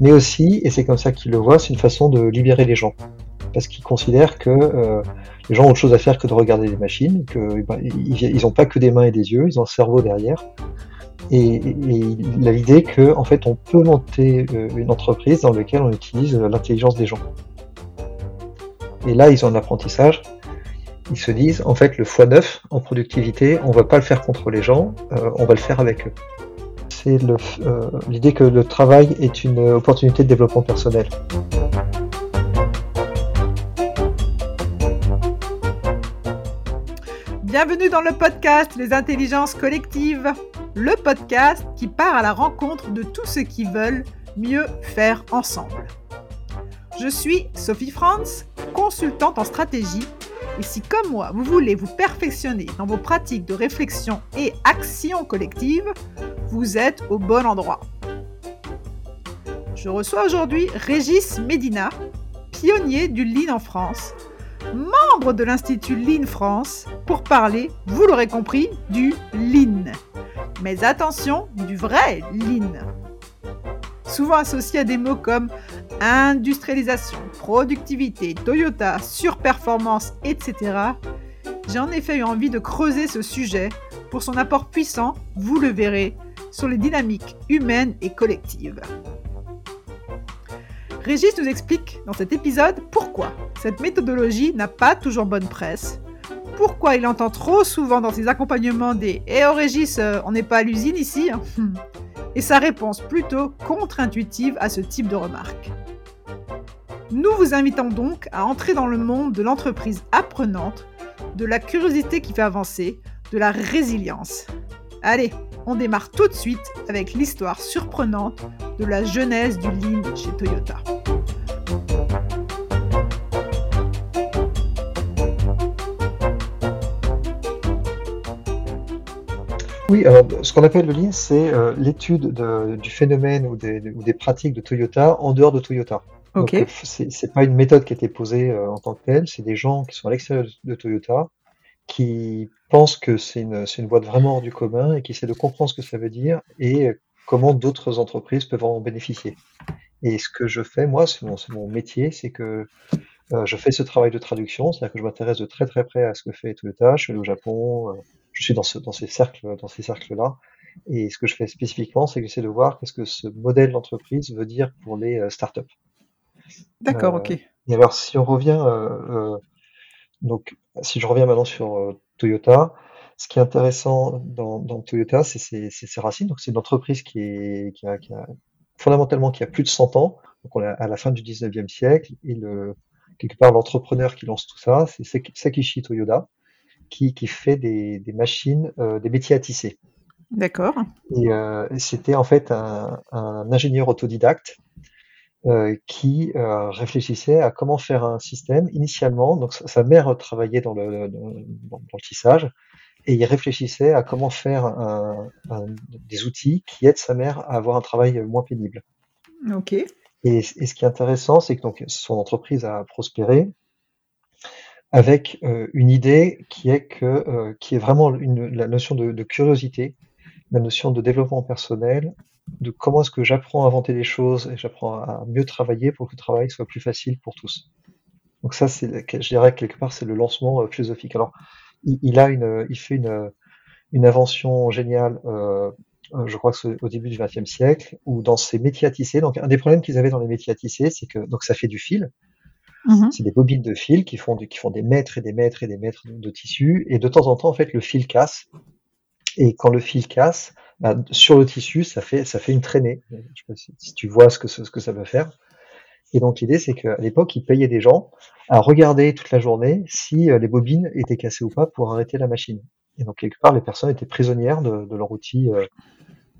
mais aussi, et c'est comme ça qu'il le voit, c'est une façon de libérer les gens. Parce qu'il considère que euh, les gens ont autre chose à faire que de regarder les machines, qu'ils bah, n'ont pas que des mains et des yeux, ils ont un cerveau derrière. Et, il a l'idée qu'en en fait, on peut monter euh, une entreprise dans laquelle on utilise l'intelligence des gens. Et là, ils ont un apprentissage. Ils se disent, en fait, le x9 en productivité, on ne va pas le faire contre les gens, euh, on va le faire avec eux. C'est euh, l'idée que le travail est une opportunité de développement personnel. Bienvenue dans le podcast Les intelligences collectives le podcast qui part à la rencontre de tous ceux qui veulent mieux faire ensemble. Je suis Sophie Franz, consultante en stratégie, et si comme moi vous voulez vous perfectionner dans vos pratiques de réflexion et action collective, vous êtes au bon endroit. Je reçois aujourd'hui Régis Medina, pionnier du Lean en France, membre de l'Institut Lean France, pour parler, vous l'aurez compris, du Lean. Mais attention, du vrai lean. Souvent associé à des mots comme industrialisation, productivité, Toyota, surperformance, etc., j'ai en effet eu envie de creuser ce sujet pour son apport puissant, vous le verrez, sur les dynamiques humaines et collectives. Régis nous explique dans cet épisode pourquoi cette méthodologie n'a pas toujours bonne presse, pourquoi il entend trop souvent dans ses accompagnements des Eh oh Régis, euh, on n'est pas à l'usine ici hein. Et sa réponse plutôt contre-intuitive à ce type de remarque. Nous vous invitons donc à entrer dans le monde de l'entreprise apprenante, de la curiosité qui fait avancer, de la résilience. Allez, on démarre tout de suite avec l'histoire surprenante de la genèse du Lean chez Toyota. Oui, alors ce qu'on appelle le Lean, c'est euh, l'étude du phénomène ou des, pratiques de Toyota en dehors de Toyota. Ok. Donc, c'est pas une méthode qui a été posée euh, en tant que telle, c'est des gens qui sont à l'extérieur de Toyota, qui pensent que c'est une, une voie vraiment hors du commun et qui essaient de comprendre ce que ça veut dire et comment d'autres entreprises peuvent en bénéficier. Et ce que je fais, moi, c'est mon, mon, métier, c'est que euh, je fais ce travail de traduction, c'est-à-dire que je m'intéresse de très très près à ce que fait Toyota. Je suis allé au Japon, je suis dans, dans ces cercles, dans ces cercles-là. Et ce que je fais spécifiquement, c'est que j'essaie de voir qu'est-ce que ce modèle d'entreprise veut dire pour les euh, startups. D'accord, euh, ok. Et alors, si on revient, euh, donc, si je reviens maintenant sur Toyota, ce qui est intéressant dans, Toyota, c'est ses, racines. Donc, c'est une entreprise qui, est, qui, a, fondamentalement qui a plus de 100 ans. Donc, on est à la fin du 19e siècle. Et le, quelque part, l'entrepreneur qui lance tout ça, c'est Sakishi Toyoda qui, qui fait des, des machines, euh, des métiers à tisser. D'accord. Et euh, c'était en fait un, un ingénieur autodidacte euh, qui euh, réfléchissait à comment faire un système. Initialement, donc sa mère travaillait dans le, dans, dans le tissage, et il réfléchissait à comment faire un, un, des outils qui aident sa mère à avoir un travail moins pénible. Ok. Et, et ce qui est intéressant, c'est que donc, son entreprise a prospéré, avec euh, une idée qui est que euh, qui est vraiment la notion de, curiosité, la notion de développement personnel, de comment est-ce que j'apprends à inventer des choses et j'apprends à mieux travailler pour que le travail soit plus facile pour tous. Donc ça, je dirais que quelque part, c'est le lancement euh, philosophique. Alors, il, a une, il fait une, une invention géniale. Je crois que c'est au début du XXe siècle, où dans ces métiers à tisser, donc un des problèmes qu'ils avaient dans les métiers à tisser, c'est que donc ça fait du fil, Mmh c'est des bobines de fil qui font, qui font des mètres et des mètres et des mètres de tissu. Et de temps en temps, en fait, le fil casse. Et quand le fil casse, bah, sur le tissu, ça fait, ça fait une traînée. Je sais pas si, tu vois ce que, ce que ça peut faire. Et donc l'idée, c'est qu'à l'époque, ils payaient des gens à regarder toute la journée si euh, les bobines étaient cassées ou pas pour arrêter la machine. Et donc quelque part, les personnes étaient prisonnières de, de leur outil euh,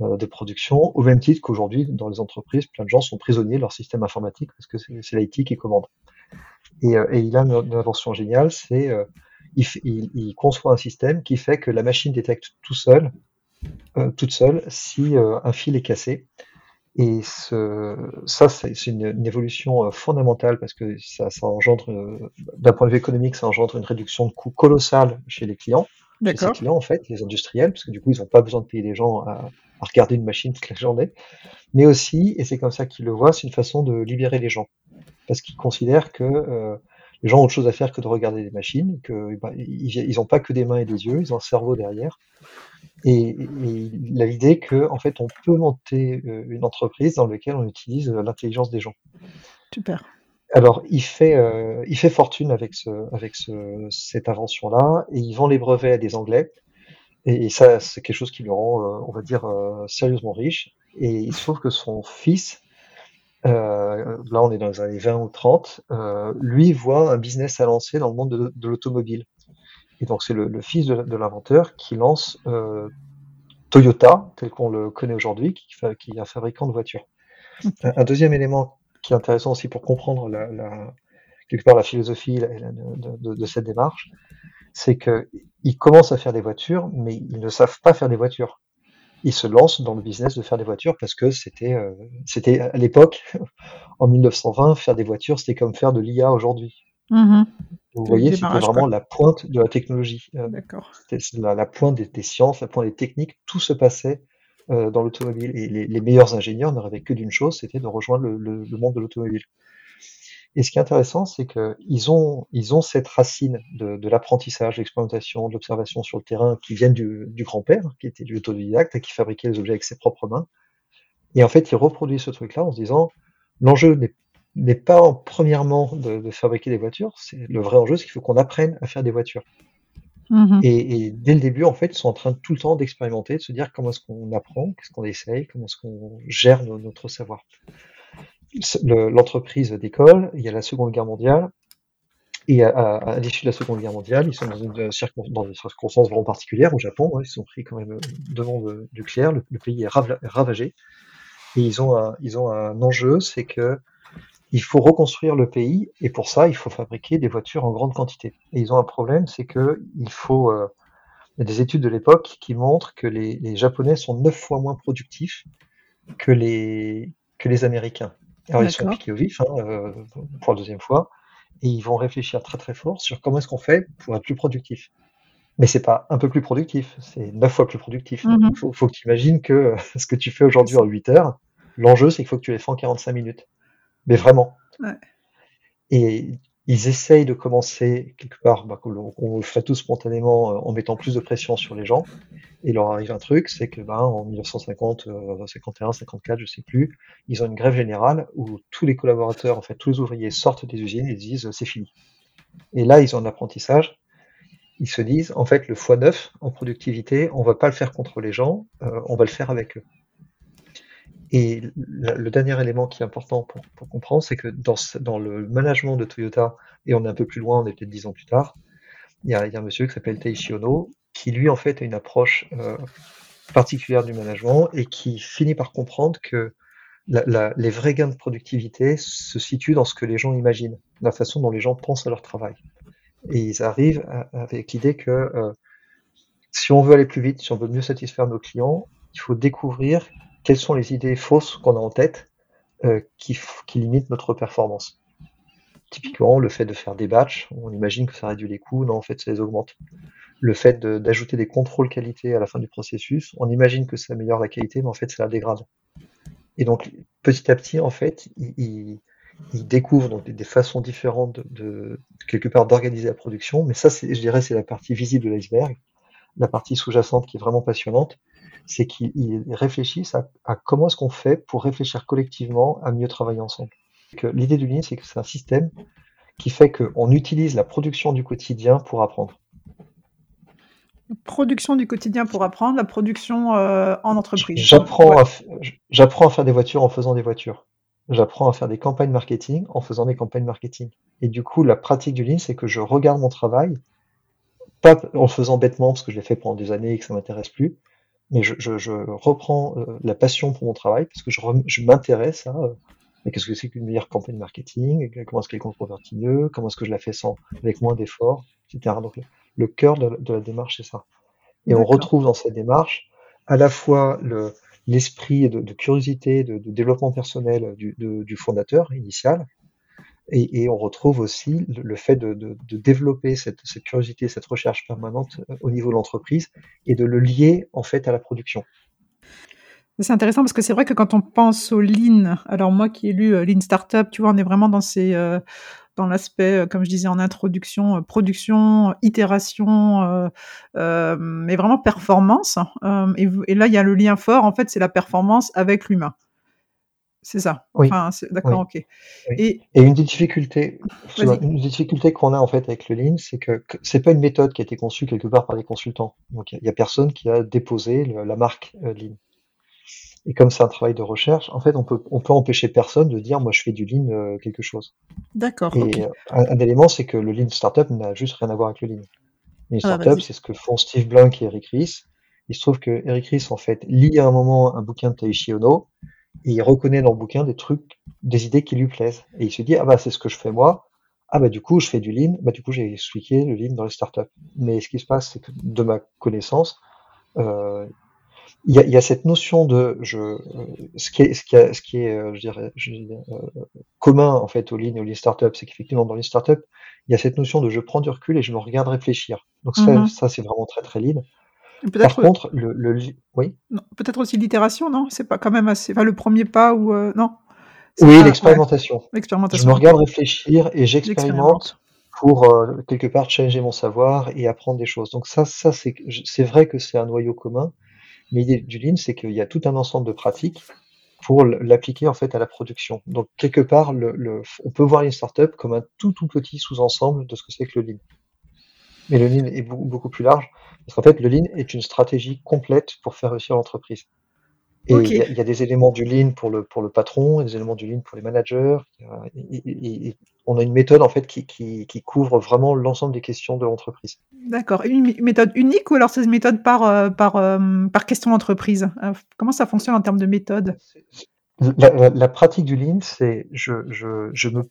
euh de production, au même titre qu'aujourd'hui, dans les entreprises, plein de gens sont prisonniers de leur système informatique parce que c'est l'IT qui commande. Et, euh, et, il a une, invention géniale, c'est euh, il, il, il, conçoit un système qui fait que la machine détecte tout seul, euh, toute seule, si euh, un fil est cassé. Et ce, ça, c'est une, une, évolution fondamentale parce que ça, ça engendre, d'un point de vue économique, ça engendre une réduction de coûts colossale chez les clients. chez ses clients, en fait, les industriels, parce que du coup, ils n'ont pas besoin de payer les gens à, regarder une machine toute la journée, mais aussi, et c'est comme ça qu'ils le voient, c'est une façon de libérer les gens, parce qu'ils considèrent que euh, les gens ont autre chose à faire que de regarder des machines, qu'ils bah, ils n'ont pas que des mains et des yeux, ils ont un cerveau derrière. Et, il a l'idée que en fait, on peut monter euh, une entreprise dans laquelle on utilise euh, l'intelligence des gens. Super. Alors, il fait, euh, il fait fortune avec, ce, avec ce, cette invention-là, et il vend les brevets à des Anglais. Et, ça, c'est quelque chose qui le rend, on va dire, sérieusement riche. Et il se trouve que son fils, là on est dans les années 20 ou 30, lui voit un business à lancer dans le monde de l'automobile. Et donc c'est le, fils de, l'inventeur qui lance euh, Toyota, tel qu'on le connaît aujourd'hui, qui, qui, est un fabricant de voitures. Un, deuxième élément qui est intéressant aussi pour comprendre la, la quelque part la philosophie de, de, cette démarche, c'est qu'ils commencent à faire des voitures, mais ils ne savent pas faire des voitures. Ils se lancent dans le business de faire des voitures parce que c'était, euh, c'était à l'époque, en 1920, faire des voitures, c'était comme faire de l'IA aujourd'hui. Mmh Vous voyez, c'était vraiment la pointe de la technologie. Euh, D'accord. C'était la, pointe des, sciences, la pointe des techniques, tout se passait euh, dans l'automobile. Et les, meilleurs ingénieurs ne rêvaient que d'une chose, c'était de rejoindre le, monde de l'automobile. Et ce qui est intéressant, c'est qu'ils ont, ils ont cette racine de, l'apprentissage, de l'expérimentation, de l'observation sur le terrain qui viennent du, grand-père, qui était du autodidacte, qui fabriquait les objets avec ses propres mains. Et en fait, ils reproduisent ce truc-là en se disant, l'enjeu n'est pas premièrement de, fabriquer des voitures. C'est le vrai enjeu, c'est qu'il faut qu'on apprenne à faire des voitures. Mm-hmm. Et, dès le début, en fait, ils sont en train tout le temps d'expérimenter, de se dire comment est-ce qu'on apprend, qu'est-ce qu'on essaye, comment est-ce qu'on gère notre savoir. L'entreprise décolle, il y a la Seconde Guerre mondiale, et à, l'issue de la Seconde Guerre mondiale, ils sont dans, une dans des circonstances vraiment particulières au Japon. Hein, ils sont pris quand même devant le nucléaire, le, le pays est ravagé, et ils ont un, enjeu, c'est que il faut reconstruire le pays et pour ça, il faut fabriquer des voitures en grande quantité. Et ils ont un problème, c'est que il faut. Euh, des études de l'époque qui montrent que les, Japonais sont neuf fois moins productifs que les Américains. Alors ils sont piqués au vif hein, euh, pour la deuxième fois et ils vont réfléchir très très fort sur comment est-ce qu'on fait pour être plus productif. Mais c'est pas un peu plus productif, c'est neuf fois plus productif. Il faut, faut, que tu imagines que ce que tu fais aujourd'hui en 8 heures, l'enjeu c'est qu'il faut que tu les fasses en 45 minutes mais vraiment. Et ils essayent de commencer quelque part, bah, on, le fait tout spontanément euh, en mettant plus de pression sur les gens. Et leur arrive un truc, c'est que bah, en 1950, 51, 54, je sais plus, ils ont une grève générale où tous les collaborateurs, en fait, tous les ouvriers sortent des usines et disent c'est fini. Et là, ils ont un apprentissage. Ils se disent, en fait, le x9 en productivité, on va pas le faire contre les gens, euh, on va le faire avec eux. Et le dernier élément qui est important pour, comprendre, c'est que dans, le management de Toyota, et on est un peu plus loin, on est peut-être dix ans plus tard, il y, a, un monsieur qui s'appelle Teishi Ono, qui lui en fait a une approche euh, particulière du management et qui finit par comprendre que les vrais gains de productivité se situent dans ce que les gens imaginent, la façon dont les gens pensent à leur travail. Et ils arrivent avec l'idée que euh, si on veut aller plus vite, si on veut mieux satisfaire nos clients, il faut découvrir quelles sont les idées fausses qu'on a en tête euh, qui, limitent notre performance. Typiquement, le fait de faire des batchs, on imagine que ça réduit les coûts, non, en fait, ça les augmente. Le fait d'ajouter des contrôles qualité à la fin du processus, on imagine que ça améliore la qualité, mais en fait, ça la dégrade. Et donc, petit à petit, en fait, ils, découvrent donc des, façons différentes de, quelque part d'organiser la production, mais ça, je dirais, c'est la partie visible de l'iceberg. La partie sous-jacente qui est vraiment passionnante, c'est qu'ils réfléchissent à, comment est-ce qu'on fait pour réfléchir collectivement à mieux travailler ensemble. L'idée du Lean, c'est que c'est un système qui fait qu'on utilise la production du quotidien pour apprendre. Production du quotidien pour apprendre, la production euh, en entreprise. J'apprends à, faire des voitures en faisant des voitures. J'apprends à faire des campagnes marketing en faisant des campagnes marketing. Et du coup, la pratique du Lean, c'est que je regarde mon travail, pas en le faisant bêtement parce que je l'ai fait pendant des années et que ça m'intéresse plus, mais je, je, je reprends euh, la passion pour mon travail parce que je, je m'intéresse à euh, qu'est-ce que c'est qu'une meilleure campagne marketing, comment est-ce qu'elle convertit mieux, comment est-ce que je la fais sans, avec moins d'efforts, etc. Donc le, cœur de, de, la démarche, c'est ça. Et on retrouve dans cette démarche à la fois le, l'esprit de, de, curiosité, de, de, développement personnel du, du fondateur initial, Et, on retrouve aussi le, fait de, développer cette, curiosité, cette recherche permanente euh, au niveau de l'entreprise et de le lier en fait à la production. C'est intéressant parce que c'est vrai que quand on pense au Lean, alors moi qui ai lu euh, Lean Startup, tu vois, on est vraiment dans euh, l'aspect, comme je disais en introduction, production, itération, mais vraiment performance. Et, et, là, il y a le lien fort, en fait, c'est la performance avec l'humain. C'est ça. Oui. Enfin, d'accord, oui. ok. Oui. Et, et, une des difficultés, une des difficultés qu'on a en fait avec le Lean, c'est que, c'est pas une méthode qui a été conçue quelque part par des consultants. Donc il y, a personne qui a déposé le, la marque euh, Lean. Et comme c'est un travail de recherche, en fait, on peut, on peut empêcher personne de dire, moi, je fais du lean euh, quelque chose. D'accord. Et okay. un, un, élément, c'est que le lean startup n'a juste rien à voir avec le lean. Une Ah, startup, vas-y. c'est ce que font Steve Blank et Eric Ries. Il se trouve que Eric Ries, en fait, lit à un moment un bouquin de Taishi Ono, et il reconnaît dans le bouquin des trucs, des idées qui lui plaisent. Et il se dit, ah bah, c'est ce que je fais moi. Ah bah, du coup, je fais du lean. Bah, du coup, j'ai expliqué le lean dans les startups. Mais ce qui se passe, c'est que, de ma connaissance, euh, il y, a, il y a, cette notion de je, euh, ce qui est, ce qui, a, ce qui est euh, je dirais, je dirais euh, commun en fait aux lignes aux lignes startup, c'est qu'effectivement dans les startups, il y a cette notion de je prends du recul et je me regarde réfléchir. Donc ça, Mm -hmm. ça c'est vraiment très très lean. Par contre, le, le oui. peut-être aussi l'itération, non? C'est pas quand même assez. Enfin, le premier pas ou euh, non? Oui, l'expérimentation. ouais. Je me regarde réfléchir et j'expérimente pour euh, quelque part changer mon savoir et apprendre des choses. Donc ça, ça c'est c'est vrai que c'est un noyau commun. Mais l'idée du Lean, c'est qu'il y a tout un ensemble de pratiques pour l'appliquer en fait à la production. Donc quelque part, le, le, on peut voir une startup comme un tout tout petit sous-ensemble de ce que c'est que le Lean. Mais le Lean est beaucoup, beaucoup plus large parce qu'en fait, le Lean est une stratégie complète pour faire réussir l'entreprise. Et il y, a- il y a des éléments du Lean pour le, pour le patron, des éléments du Lean pour les managers. Et- et- et on a une méthode en fait qui, qui, qui couvre vraiment l'ensemble des questions de l'entreprise. D'accord. Une méthode unique ou alors c'est une méthode par, euh, par, euh, par question d'entreprise? Euh, Comment ça fonctionne en termes de méthode? La, la- la pratique du Lean, c'est je, je, je me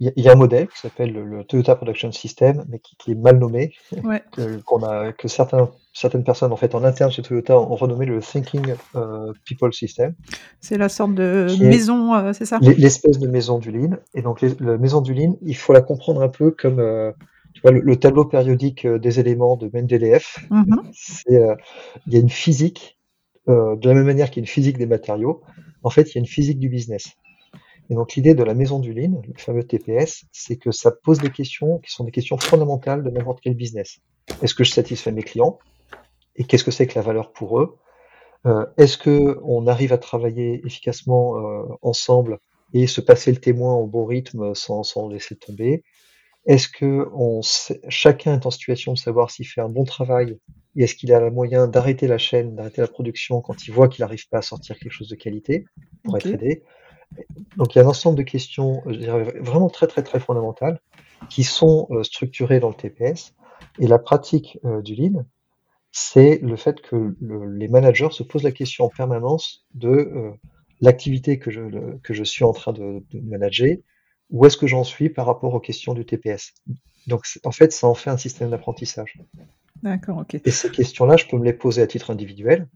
il y, a- un modèle qui s'appelle le, Toyota Production System, mais qui, qui est mal nommé, Ouais. que, qu'on a, que certains, certaines personnes en fait en interne chez Toyota ont renommé le Thinking euh, People System, C'est la sorte de maison, euh, c'est ça? l'e- l'espèce de maison du Lean. Et donc les- la maison du Lean, il faut la comprendre un peu comme euh, tu vois, le, le tableau périodique des éléments de Mendeleev. Mhm. Il y a une physique, de la même manière qu'il y a une physique des matériaux, en fait, il y a une physique du business. Et donc l'idée de la maison du Lean, le fameux TPS, c'est que ça pose des questions qui sont des questions fondamentales de n'importe quel business. Est-ce que je satisfais mes clients? Et qu'est-ce que c'est que la valeur pour eux? Euh, Est-ce que on arrive à travailler efficacement euh, ensemble et se passer le témoin au bon rythme sans, sans laisser tomber? Est-ce que on sait- chacun est en situation de savoir s'il fait un bon travail et est-ce qu'il a le moyen d'arrêter la chaîne, d'arrêter la production quand il voit qu'il n'arrive pas à sortir quelque chose de qualité pour être aidé? Donc il y a un ensemble de questions, je dirais, vraiment très très très fondamentales qui sont euh, structurées dans le TPS. Et la pratique euh, du lean, c'est le fait que le- les managers se posent la question en permanence de euh, l'activité que je, le- que je suis en train de, de manager, où est-ce que j'en suis par rapport aux questions du TPS. Donc en fait, ça en fait un système d'apprentissage. D'accord, ok. Et ces questions-là, je peux me les poser à titre individuel,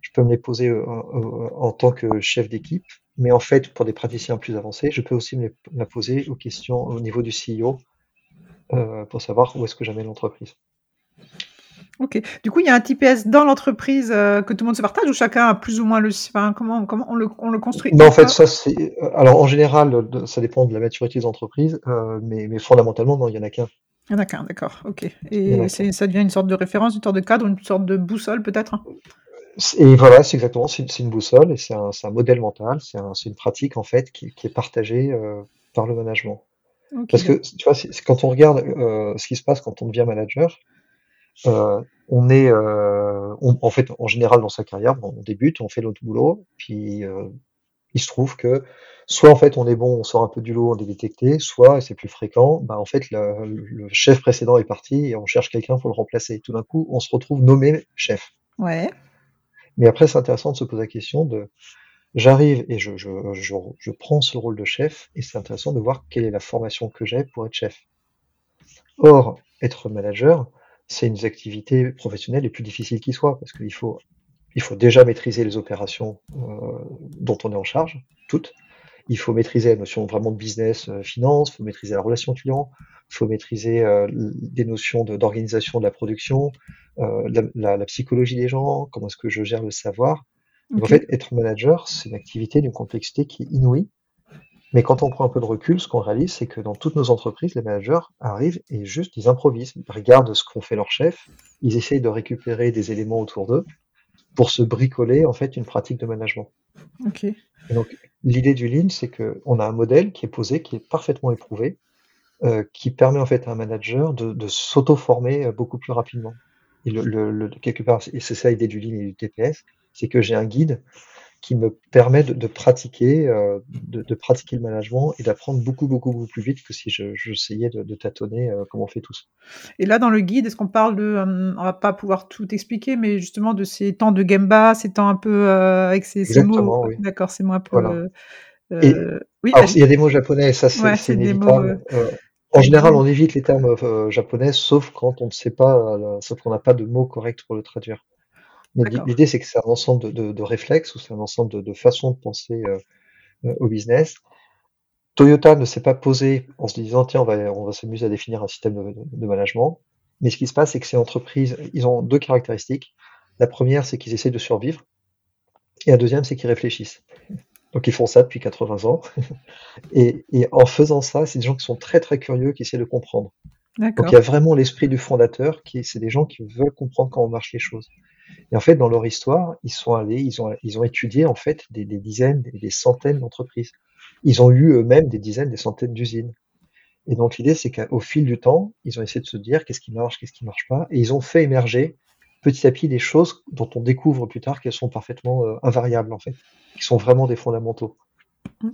je peux me les poser euh, euh, en tant que chef d'équipe, mais en fait, pour des praticiens plus avancés, je peux aussi me la poser aux questions au niveau du CEO euh, pour savoir où est-ce que j'amène l'entreprise. Ok. Du coup, il y a un TPS dans l'entreprise euh, que tout le monde se partage ou chacun a plus ou moins le. Enfin, comment, comment on, le, on le construit? Non, en une fait, ça c'est. euh, Alors en général, ça dépend de la maturité des entreprises, euh, mais, mais fondamentalement, non, il y en a qu'un. Il y en a qu'un, d'accord, ok. En Et ça devient une sorte de référence, une sorte de cadre, une sorte de boussole peut-être hein? Et voilà, c'est exactement, c'est une boussole et c'est un, un modèle mental, c'est un- c'est une pratique en fait qui, qui est partagée euh, par le management. Parce que tu vois, quand on regarde euh, ce qui se passe quand on devient manager, euh, on est, on- en fait, en général dans sa carrière, on débute, on fait notre boulot, puis il se trouve que soit en fait on est bon, on sort un peu du lot, on est détecté, soit et c'est plus fréquent, bah en fait le, le chef précédent est parti et on cherche quelqu'un pour le remplacer. Tout d'un coup, on se retrouve nommé chef. Ouais, Mais après, c'est intéressant de se poser la question de j'arrive et je, je, je, je prends ce rôle de chef et c'est intéressant de voir quelle est la formation que j'ai pour être chef. Or, être manager, c'est une des activités professionnelles les plus difficiles qui soient parce qu'il faut, il faut déjà maîtriser les opérations euh, dont on est en charge, toutes. Il faut maîtriser la notion vraiment de business, euh, finance, il faut maîtriser la relation client, il faut maîtriser euh, des notions d'organisation de, la production, euh, la, la, psychologie des gens, comment est-ce que je gère le savoir. En fait, être manager, c'est une activité d'une complexité qui est inouïe. Mais quand on prend un peu de recul, ce qu'on réalise, c'est que dans toutes nos entreprises, les managers arrivent et juste ils improvisent, ils regardent ce qu'ont fait leurs chefs, ils essayent de récupérer des éléments autour d'eux pour se bricoler en fait une pratique de management. Donc l'idée du Lean, c'est qu'on a un modèle qui est posé, qui est parfaitement éprouvé, euh, qui permet en fait à un manager de, s'auto-former euh, beaucoup plus rapidement. Et quelque part, c'est ça l'idée du Lean et du TPS, c'est que j'ai un guide qui me permet de, pratiquer, euh, de, pratiquer le management et d'apprendre beaucoup, beaucoup, beaucoup plus vite que si j'essayais de, tâtonner euh, comme on fait tous. Et là, dans le guide, est-ce qu'on parle de, euh, on va pas pouvoir tout expliquer, mais justement de ces temps de Gemba, ces temps un peu avec ces, mots, oui. d'accord, ces mots un peu. oui, alors, il y a des mots japonais, ça c'est inévitable. en général, on évite les termes japonais, sauf quand on ne sait pas, sauf qu'on n'a pas de mots corrects pour le traduire. L'idée, c'est que c'est un ensemble de, réflexes ou c'est un ensemble de, façons de penser euh, euh, au business. Toyota ne s'est pas posé en se disant tiens, on va, on va s'amuser à définir un système de, management. Mais ce qui se passe, c'est que ces entreprises, ils ont deux caractéristiques. La première, c'est qu'ils essaient de survivre. Et la deuxième, c'est qu'ils réfléchissent. Donc ils font ça depuis 80 ans. et, en faisant ça, c'est des gens qui sont très très curieux, qui essaient de comprendre. Donc il y a vraiment l'esprit du fondateur, qui c'est des gens qui veulent comprendre comment marchent les choses. Et en fait, dans leur histoire, ils sont allés, ils ont, ils ont étudié en fait des, des dizaines, des, des centaines d'entreprises. Ils ont eu eux-mêmes des dizaines, des centaines d'usines. Et donc l'idée, c'est qu'au fil du temps, ils ont essayé de se dire qu'est-ce qui marche, qu'est-ce qui marche pas, et ils ont fait émerger petit à petit des choses dont on découvre plus tard qu'elles sont parfaitement euh, invariables en fait, qui sont vraiment des fondamentaux.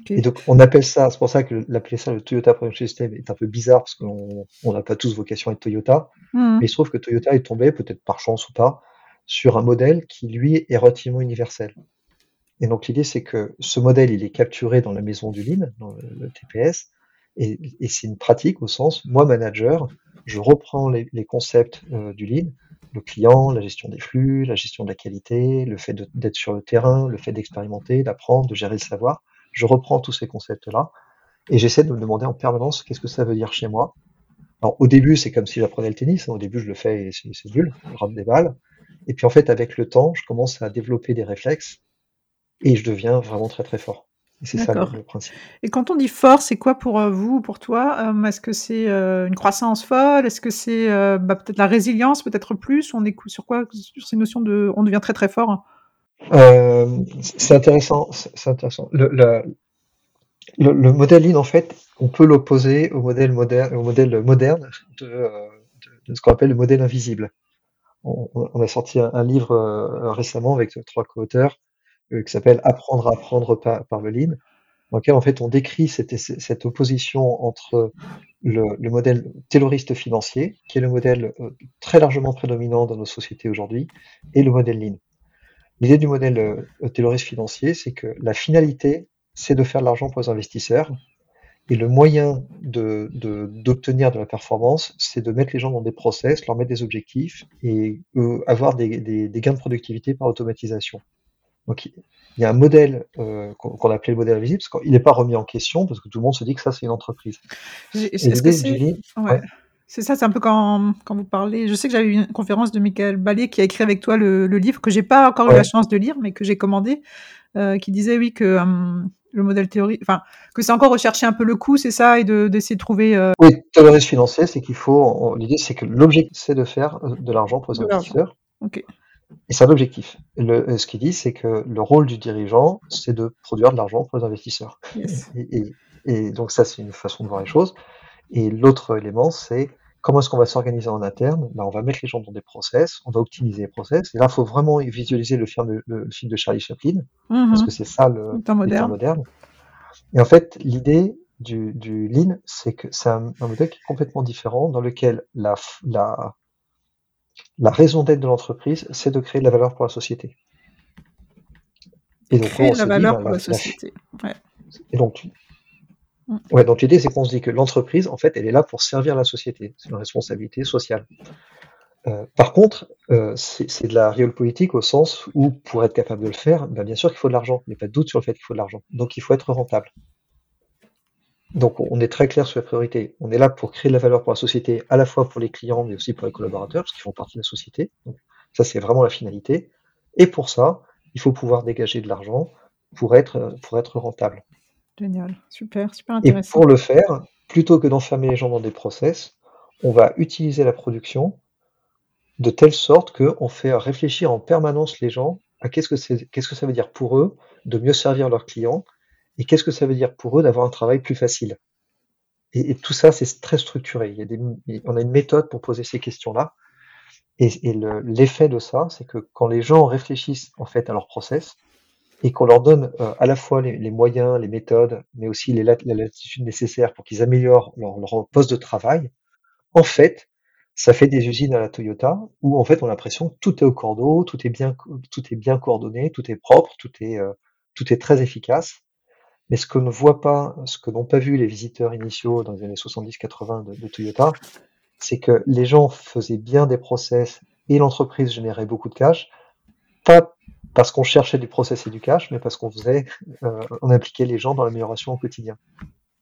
Et donc on appelle ça, c'est pour ça que l'appeler ça le Toyota Production System est un peu bizarre parce qu'on n'a pas tous vocation à être Toyota, mmh. mais il se trouve que Toyota est tombé, peut-être par chance ou pas, sur un modèle qui, lui, est relativement universel. Et donc l'idée, c'est que ce modèle, il est capturé dans la maison du Lean, dans le, TPS, et, c'est une pratique au sens, moi, manager, je reprends les, concepts euh, du Lean, le client, la gestion des flux, la gestion de la qualité, le fait d'être sur le terrain, le fait d'expérimenter, d'apprendre, de gérer le savoir. Je reprends tous ces concepts-là et j'essaie de me demander en permanence qu'est-ce que ça veut dire chez moi? Alors au début, c'est comme si j'apprenais le tennis. Au début, je le fais et c'est nul, je rate des balles. Et puis en fait, avec le temps, je commence à développer des réflexes et je deviens vraiment très très fort. C'est ça le, principe. Et quand on dit fort, c'est quoi pour euh, vous, pour toi? Euh, Est-ce que c'est euh, une croissance folle? Est-ce que c'est bah, peut-être la résilience, peut-être plus? On est sur quoi Sur ces notions de on devient très très fort? C'est intéressant. C'est intéressant. Le, le, modèle Lean, en fait, on peut l'opposer au modèle moderne, au modèle moderne de, de ce qu'on appelle le modèle invisible on, a sorti un, livre euh, récemment avec trois co-auteurs euh, qui s'appelle Apprendre à apprendre par, le lean, dans lequel en fait on décrit cette, opposition entre le, modèle terroriste financier, qui est le modèle euh, très largement prédominant dans nos sociétés aujourd'hui, et le modèle lean. L'idée du modèle terroriste financier, c'est que la finalité, c'est de faire de l'argent pour les investisseurs, et le moyen d'obtenir de, d'obtenir de, la performance, c'est de mettre les gens dans des process, leur mettre des objectifs et euh, avoir des, des, des, gains de productivité par automatisation. Donc il y a un modèle euh, qu'on appelait le modèle invisible, parce qu'il n'est pas remis en question, parce que tout le monde se dit que ça c'est une entreprise. C'est ça, c'est un peu quand, quand vous parlez. Je sais que j'avais une conférence de Michael Ballet qui a écrit avec toi le, le livre que j'ai pas encore eu la chance de lire, mais que j'ai commandé, euh, qui disait oui que hum, le modèle théorique, enfin, que c'est encore rechercher un peu le coût, c'est ça, et d'essayer de, trouver. Euh... Oui, le risque financier, c'est qu'il faut. L'idée, c'est que l'objectif, c'est de faire euh, de l'argent pour les investisseurs. Ok. Et c'est un objectif. Le, euh, ce qu'il dit, c'est que le rôle du dirigeant, c'est de produire de l'argent pour les investisseurs. Yes. Et, et, et, donc, ça, c'est une façon de voir les choses. Et l'autre élément, c'est Comment est-ce qu'on va s'organiser en interne? Ben, On va mettre les gens dans des process, on va optimiser les process. Et là, il faut vraiment visualiser le film de, le film de Charlie Chaplin, parce mhm. que c'est ça le, temps moderne. moderne. Et en fait, l'idée du, du Lean, c'est que c'est un, modèle qui est complètement différent, dans lequel la, la, la raison d'être de l'entreprise, c'est de créer de la valeur pour la société. Et donc, créer de la valeur ben, pour la, société. Ouais. Et donc. Ouais, donc l'idée, c'est qu'on se dit que l'entreprise, en fait, elle est là pour servir la société. C'est une responsabilité sociale. Euh, par contre, euh, c'est de la réelle politique au sens où, pour être capable de le faire, ben, bien sûr qu'il faut de l'argent. Il n'y a pas de doute sur le fait qu'il faut de l'argent. Donc, il faut être rentable. Donc, on est très clair sur la priorité. On est là pour créer de la valeur pour la société, à la fois pour les clients, mais aussi pour les collaborateurs, parce qu'ils font partie de la société. Ça, c'est vraiment la finalité. Et pour ça, il faut pouvoir dégager de l'argent pour être rentable. Génial, super, super Et intéressant. pour le faire, plutôt que d'enfermer les gens dans des process, on va utiliser la production de telle sorte qu'on fait réfléchir en permanence les gens à qu'est-ce que, c'est, qu'est-ce que ça veut dire pour eux de mieux servir leurs clients et qu'est-ce que ça veut dire pour eux d'avoir un travail plus facile. Et, et tout ça, c'est très structuré. Il y a des, on a une méthode pour poser ces questions-là. Et, et le- l'effet de ça, c'est que quand les gens réfléchissent en fait à leur process et qu'on leur donne euh, à la fois les, moyens, les méthodes, mais aussi les, lat- la latitude nécessaire pour qu'ils améliorent leur, poste de travail, en fait, ça fait des usines à la Toyota où en fait on a l'impression que tout est au cordeau, tout est bien, tout est bien coordonné, tout est propre, tout est, euh, tout est très efficace. Mais ce que ne voit pas, ce que n'ont pas vu les visiteurs initiaux dans les années 70-80 de, de Toyota, c'est que les gens faisaient bien des process et l'entreprise générait beaucoup de cash, pas parce qu'on cherchait du process et du cash, mais parce qu'on faisait, euh, on impliquait les gens dans l'amélioration au quotidien.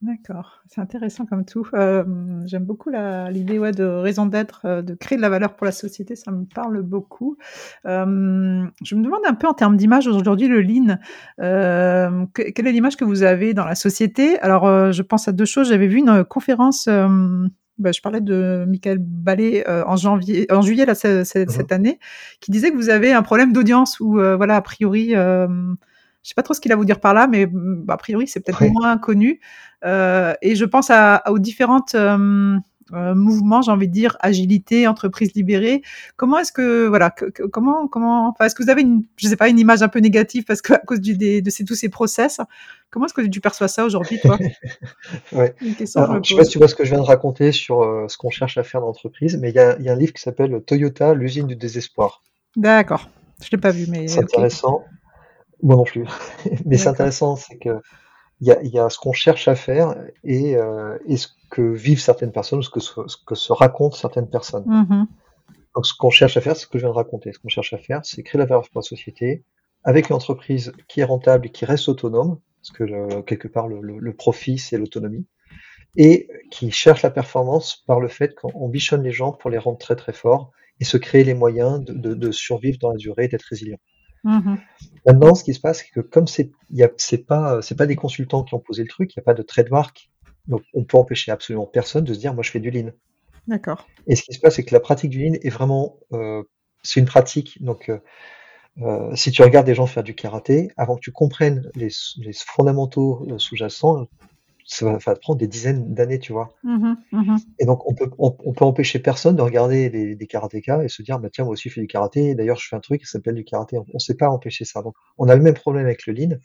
D'accord, c'est intéressant comme tout. Euh, J'aime beaucoup l'idée ouais, de raison d'être, euh, de créer de la valeur pour la société, ça me parle beaucoup. Euh, je me demande un peu en termes d'image aujourd'hui, le lean, que- quelle est l'image que vous avez dans la société? Alors, je pense à deux choses. J'avais vu une conférence, bah, je parlais de Michael Ballet euh, en janvier, en juillet là, Mhm. cette année, qui disait que vous avez un problème d'audience où, euh, voilà, a priori, euh, je sais pas trop ce qu'il a à vous dire par là, mais mm, a priori, c'est peut-être Oui. moins connu. Euh, et je pense à, aux différentes euh, mouvements, j'ai envie de dire agilité, entreprise libérée. Comment est-ce que voilà, que- que- comment comment, enfin, est-ce que vous avez une, je sais pas, une image un peu négative parce que à cause du, des, de ces, tous ces process, comment est-ce que tu perçois ça aujourd'hui, toi? Ouais. Une question que je je sais pas si tu vois ce que je viens de raconter sur euh, ce qu'on cherche à faire dans l'entreprise, mais il y a, il y a un livre qui s'appelle Toyota, l'usine du désespoir. D'accord, je l'ai pas vu, mais C'est intéressant. Moi non plus. Mais c'est intéressant, c'est que il y a, il y a ce qu'on cherche à faire et, euh, et ce que vivent certaines personnes, ou ce que se, ce que se racontent certaines personnes. Mhm. Donc, ce qu'on cherche à faire, c'est ce que je viens de raconter. Ce qu'on cherche à faire, c'est créer la valeur pour la société avec une entreprise qui est rentable et qui reste autonome, parce que le- quelque part, le, le- le profit, c'est l'autonomie, et qui cherche la performance par le fait qu'on bichonne les gens pour les rendre très très forts et se créer les moyens de, de- de survivre dans la durée, d'être résilient. Mhm. Maintenant, ce qui se passe, c'est que comme c'est, y a, c'est pas, c'est pas des consultants qui ont posé le truc, il n'y a pas de trademark, donc on peut empêcher absolument personne de se dire, moi, je fais du lean. D'accord. Et ce qui se passe, c'est que la pratique du lean est vraiment, euh, c'est une pratique. Donc, euh, euh, si tu regardes des gens faire du karaté, avant que tu comprennes les, les fondamentaux sous-jacents, ça va, va te prendre des dizaines d'années, tu vois. Mhm. Mhm. Et donc, on peut, on, on peut empêcher personne de regarder des, des karatékas et se dire, bah tiens, moi aussi, je fais du karaté. D'ailleurs, je fais un truc qui s'appelle du karaté. On ne sait pas empêcher ça. Donc, on a le même problème avec le lean.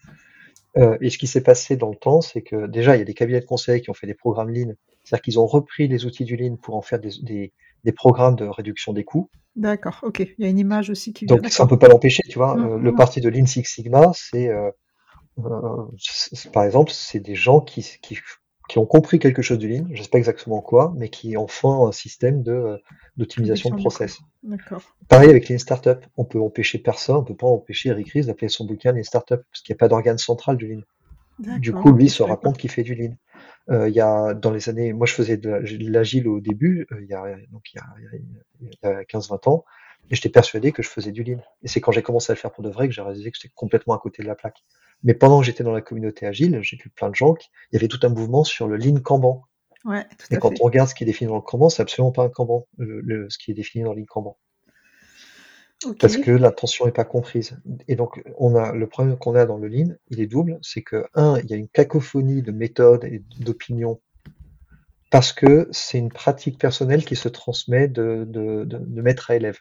Euh, et ce qui s'est passé dans le temps, c'est que déjà, il y a des cabinets de conseil qui ont fait des programmes lean. C'est-à-dire qu'ils ont repris les outils du lean pour en faire des, des, des programmes de réduction des coûts. D'accord. Ok. Il y a une image aussi qui vient. Donc, ça, D'accord. peut pas l'empêcher, tu vois. Euh, le Mhm. parti de Lean Six Sigma, c'est, euh, euh, par exemple, c'est des gens qui, qui, qui ont compris quelque chose du Lean, je sais pas exactement quoi, mais qui en font un système euh, d'optimisation de process. Pareil avec Lean Startup, on peut empêcher personne, on peut pas empêcher Eric Ries d'appeler son bouquin Lean Startup, parce qu'il n'y a pas d'organe central du Lean. Du coup, lui se pas. raconte qu'il fait du Lean. Euh, il y a, dans les années, moi je faisais de la- de l'agile au début, euh, il y a, donc il y a, il y a 15-20 ans, et j'étais persuadé que je faisais du Lean. Et c'est quand j'ai commencé à le faire pour de vrai que j'ai réalisé que j'étais complètement à côté de la plaque. Mais pendant que j'étais dans la communauté agile, j'ai vu plein de gens qui, il y avait tout un mouvement sur le Lean Kanban. Ouais, tout Et à quand fait. on regarde ce qui est défini dans le Kanban, c'est absolument pas un Kanban, le, le- ce qui est défini dans le Lean Kanban. Parce que l'intention n'est pas comprise. Et donc, on a, le problème qu'on a dans le Lean, il est double, c'est que, un, il y a une cacophonie de méthodes et d'opinions parce que c'est une pratique personnelle qui se transmet de, de, de, de maître à élève.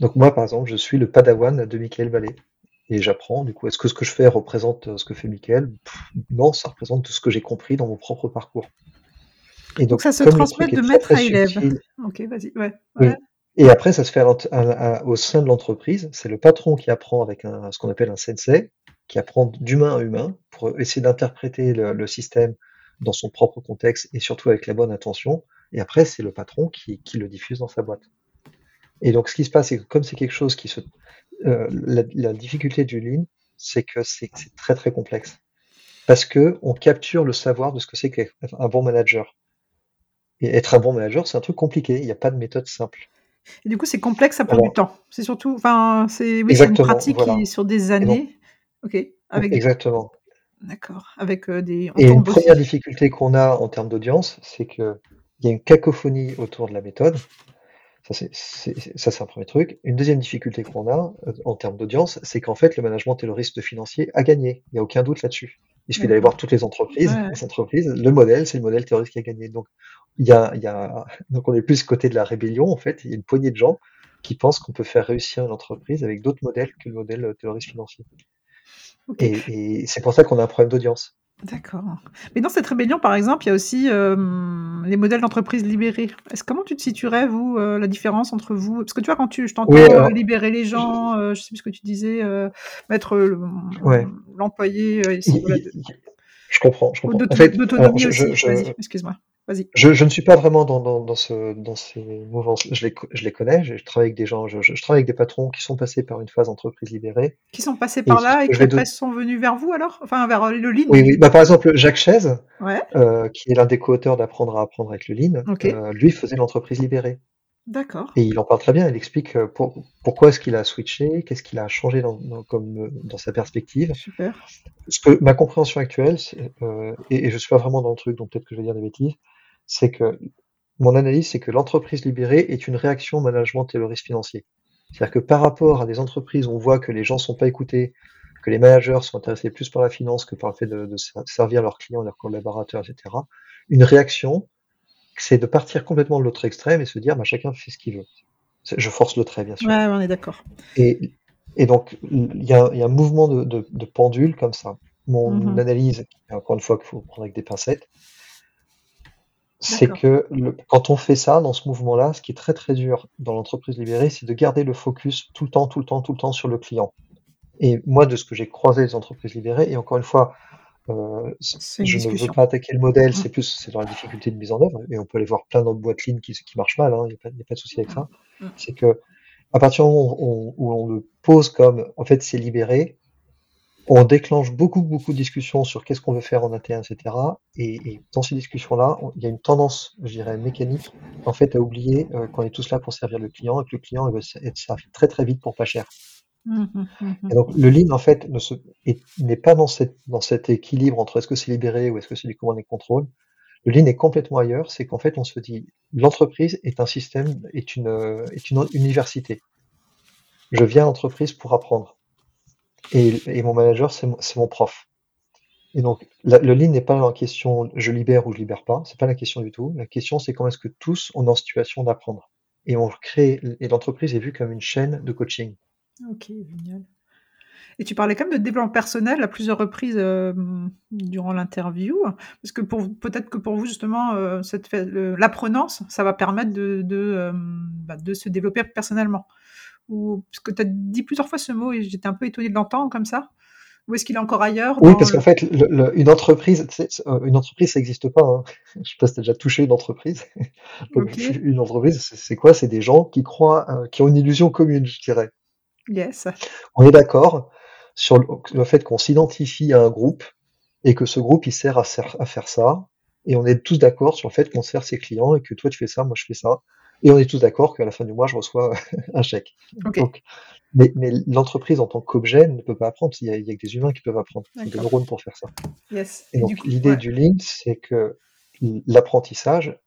Donc moi, par exemple, je suis le padawan de Michael Ballet. Et j'apprends, du coup, est-ce que ce que je fais représente euh, ce que fait Michael? Pff, Non, ça représente tout ce que j'ai compris dans mon propre parcours. Et Donc donc, ça se transmet de maître à élève. subtil, Ok, vas-y. Ouais. oui. Et après, ça se fait à l'ent- à- à- au sein de l'entreprise. C'est le patron qui apprend avec un, ce qu'on appelle un sensei, qui apprend d'humain à humain pour essayer d'interpréter le, le système dans son propre contexte et surtout avec la bonne intention. Et après, c'est le patron qui, qui le diffuse dans sa boîte. Et donc, ce qui se passe, c'est que comme c'est quelque chose qui se... euh, la, la difficulté du lean, c'est que c'est très très complexe. parce que on capture le savoir de ce que c'est qu'être un bon manager. Et être un bon manager, c'est un truc compliqué. Il n'y a pas de méthode simple. Et du coup, c'est complexe, ça prend du temps. C'est surtout, enfin, c'est oui, une pratique qui est sur des années. ok. Avec Exactement. D'accord. Avec euh, des. Et une première difficulté qu'on a en termes d'audience, c'est qu'il y a une cacophonie autour de la méthode. Ça, c'est un premier truc. Une deuxième difficulté qu'on a euh, en termes d'audience, c'est qu'en fait, le management et le risque financier a gagné. Il n'y a aucun doute là-dessus. Il suffit d'aller voir toutes les entreprises. Les entreprises, le modèle, c'est le modèle terroriste qui a gagné. Donc, il y a, il y a, donc on est plus côté de la rébellion, en fait. Il y a une poignée de gens qui pensent qu'on peut faire réussir une entreprise avec d'autres modèles que le modèle terroriste financier. Et, c'est pour ça qu'on a un problème d'audience. D'accord. Mais dans cette rébellion, par exemple, il y a aussi euh, les modèles d'entreprise libérées. Est-ce comment tu te situerais vous euh, la différence entre vous? Parce que tu vois quand tu je t'entends euh, libérer les gens, je sais plus ce que tu disais, mettre l'employé. je comprends. Je comprends. D'autonomie aussi. Excuse-moi. Je, je, ne suis pas vraiment dans, dans, dans, ce, dans ces mouvances. Je les, je les connais, je, travaille avec des gens, je, travaille avec des patrons qui sont passés par une phase entreprise libérée. Qui sont passés par là et qui après sont venus vers vous alors? Enfin, vers euh, le Lean Oui, oui. Bah, par exemple, Jacques Chaise, ouais. euh, qui est l'un des co-auteurs d'Apprendre à apprendre avec le Lean, euh, lui faisait l'entreprise libérée. D'accord. Et il en parle très bien, il explique pour, pourquoi est-ce qu'il a switché, qu'est-ce qu'il a changé dans, dans, comme, dans sa perspective. Super. Ce que ma compréhension actuelle, euh, et, et, je suis pas vraiment dans le truc, donc peut-être que je vais dire des bêtises, c'est que mon analyse, c'est que l'entreprise libérée est une réaction au management et le risque financier. C'est-à-dire que par rapport à des entreprises où on voit que les gens sont pas écoutés, que les managers sont intéressés plus par la finance que par le fait de, servir leurs clients, leurs collaborateurs, etc., une réaction, c'est de partir complètement de l'autre extrême et se dire, bah, chacun fait ce qu'il veut. Je force le trait, bien sûr. Ouais, on est d'accord. Et, et, donc, il y, a, y, a, un mouvement de, de, de, pendule comme ça. Mon mm-hmm. analyse, encore une fois, qu'il faut prendre avec des pincettes, c'est que le, quand on fait ça, dans ce mouvement-là, ce qui est très très dur dans l'entreprise libérée, c'est de garder le focus tout le temps, tout le temps, tout le temps sur le client. Et moi, de ce que j'ai croisé des entreprises libérées, et encore une fois, euh, je ne veux pas attaquer le modèle, mmh. c'est plus c'est dans la difficulté de mise en œuvre, et on peut aller voir plein d'autres boîtes lignes qui, qui marchent mal, il hein, n'y a, a, pas de souci avec ça. Mmh. C'est que à partir du moment où on, où on le pose comme en fait c'est libéré, on déclenche beaucoup, beaucoup de discussions sur qu'est-ce qu'on veut faire en interne, etc. Et, dans ces discussions-là, il y a une tendance, je dirais, mécanique, en fait, à oublier euh, qu'on est tous là pour servir le client et que le client il veut être servi très, très vite pour pas cher. Mmh, mmh, mmh, et donc, le lean, en fait, n'est pas dans, cette, dans cet équilibre entre est-ce que c'est libéré ou est-ce que c'est du command et contrôle. Le lean est complètement ailleurs. C'est qu'en fait, on se dit, l'entreprise est un système, est une, est une université. Je viens à l'entreprise pour apprendre et, mon manager, c'est mon, prof. Et donc, le lean n'est pas en question je libère ou je libère pas, c'est pas la question du tout. La question, c'est comment est-ce que tous on est en situation d'apprendre. Et on crée, et l'entreprise est vue comme une chaîne de coaching. Ok, génial. Et tu parlais quand même de développement personnel à plusieurs reprises euh, durant l'interview, parce que peut-être que pour vous justement, euh, l'apprenance, ça va permettre de, euh, bah, de se développer personnellement. Ou, parce que tu as dit plusieurs fois ce mot et j'étais un peu étonnée de l'entendre comme ça. Ou est-ce qu'il est encore ailleurs Oui, parce qu'en fait, une entreprise, euh, une entreprise, ça n'existe pas. Hein. Je ne sais pas si tu as déjà touché une entreprise. Une entreprise, c'est quoi? C'est des gens qui croient, euh, qui ont une illusion commune, je dirais. Yes. On est d'accord sur le, fait qu'on s'identifie à un groupe et que ce groupe, il sert à, à faire ça. Et on est tous d'accord sur le fait qu'on sert ses clients et que toi, tu fais ça, moi, je fais ça. Et on est tous d'accord qu'à la fin du mois, je reçois un chèque. Donc, mais, mais l'entreprise en tant qu'objet ne peut pas apprendre. Il y, a, que des humains qui peuvent apprendre. Il y a des neurones pour faire ça. Yes. Et, donc, l'idée du Lean, c'est que l'apprentissage,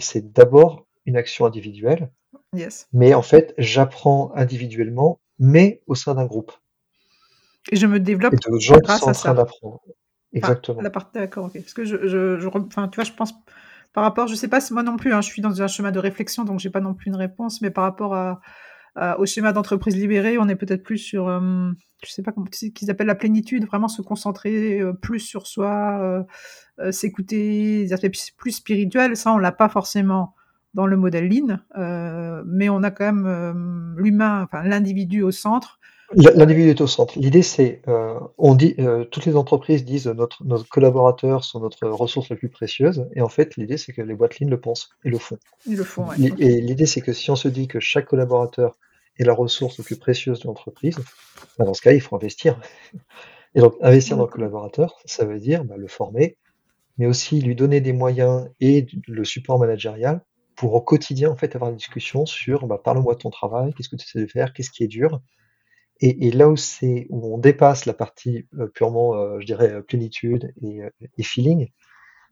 c'est d'abord une action individuelle. Yes. Mais en fait, j'apprends individuellement, mais au sein d'un groupe. Et je me développe et de gens grâce qui sont en train d'apprendre. Exactement. la partie, d'accord, ok. Parce que je, je, je, enfin, tu vois, je pense par rapport, je sais pas, moi non plus, hein, je suis dans un chemin de réflexion, donc j'ai pas non plus une réponse, mais par rapport à, au schéma d'entreprise libérée, on est peut-être plus sur, euh, je sais pas comment qu'ils appellent la plénitude, vraiment se concentrer euh, plus sur soi, euh, euh s'écouter, des aspects plus spirituels, ça on l'a pas forcément dans le modèle Lean, mais on a quand même l'humain, enfin l'individu au centre, L'individu est au centre. L'idée, c'est, euh, on dit, euh, toutes les entreprises disent notre, nos collaborateurs sont notre ressource la plus précieuse. Et en fait, l'idée, c'est que les boîtes lignes le pensent et le font. Ils le font, Et l'idée, c'est que si on se dit que chaque collaborateur est la ressource la plus précieuse de l'entreprise, bah, dans ce cas, il faut investir. Et donc, investir dans le collaborateur, ça veut dire bah, le former, mais aussi lui donner des moyens et le support managérial pour au quotidien en fait avoir une discussion sur bah, parle-moi de ton travail, qu'est-ce que tu essaies de faire, qu'est-ce qui est dur. Et, là où c'est où on dépasse la partie euh, purement, euh, je dirais, plénitude et, et feeling,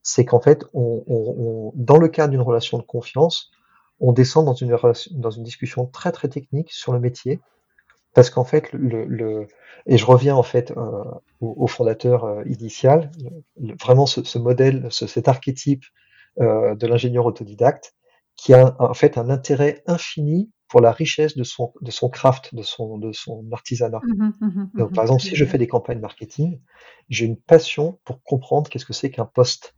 c'est qu'en fait, on, on, dans le cadre d'une relation de confiance, on descend dans une, dans une discussion très très technique sur le métier, parce qu'en fait, le, le, et je reviens en fait euh, au, fondateur euh, initial, vraiment ce, ce modèle, ce, cet archétype euh, de l'ingénieur autodidacte, qui a en fait un intérêt infini pour la richesse de son, de son craft, de son, de son artisanat. Mmh mmh mmh Donc, par exemple, si je fais des campagnes marketing, j'ai une passion pour comprendre qu'est-ce que c'est qu'un poste.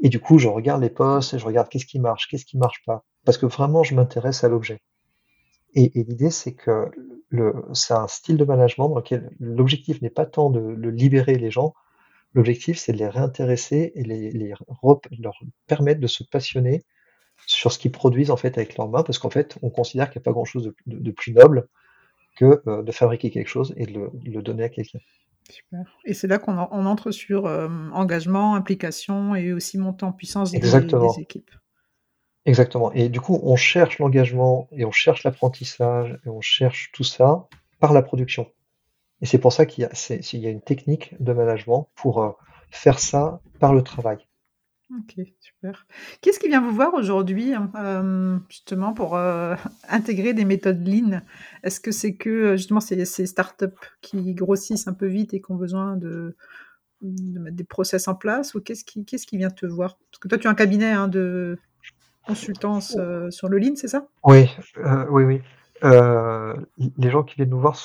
Et du coup, je regarde les posts et je regarde qu'est-ce qui marche, qu'est-ce qui marche pas. Parce que vraiment, je m'intéresse à l'objet. Et, et l'idée, c'est que c'est un style de management dans lequel l'objectif n'est pas tant de, libérer les gens, l'objectif c'est de les réintéresser et les, les leur permettre de se passionner sur ce qu'ils produisent en fait avec leurs mains, parce qu'en fait on considère qu'il n'y a pas grand chose de, plus noble que euh, de fabriquer quelque chose et de le, donner à quelqu'un. Super. Et c'est là qu'on entre sur euh, engagement, implication et aussi montant en puissance des, des équipes. Exactement. Et du coup, on cherche l'engagement et on cherche l'apprentissage et on cherche tout ça par la production. Et c'est pour ça qu'il y, a une technique de management pour euh, faire ça par le travail. Ok, super. Qu'est-ce qui vient vous voir aujourd'hui, hein, euh, justement, pour euh, intégrer des méthodes Lean? Est-ce que c'est que, justement, c'est ces startups qui grossissent un peu vite et qui ont besoin de, mettre des process en place? Ou qu'est-ce qui, qu'est-ce qui vient te voir? Parce que toi, tu as un cabinet hein, de consultance euh, sur le Lean, c'est ça? Oui, euh, oui, oui. Euh, les gens qui viennent nous voir,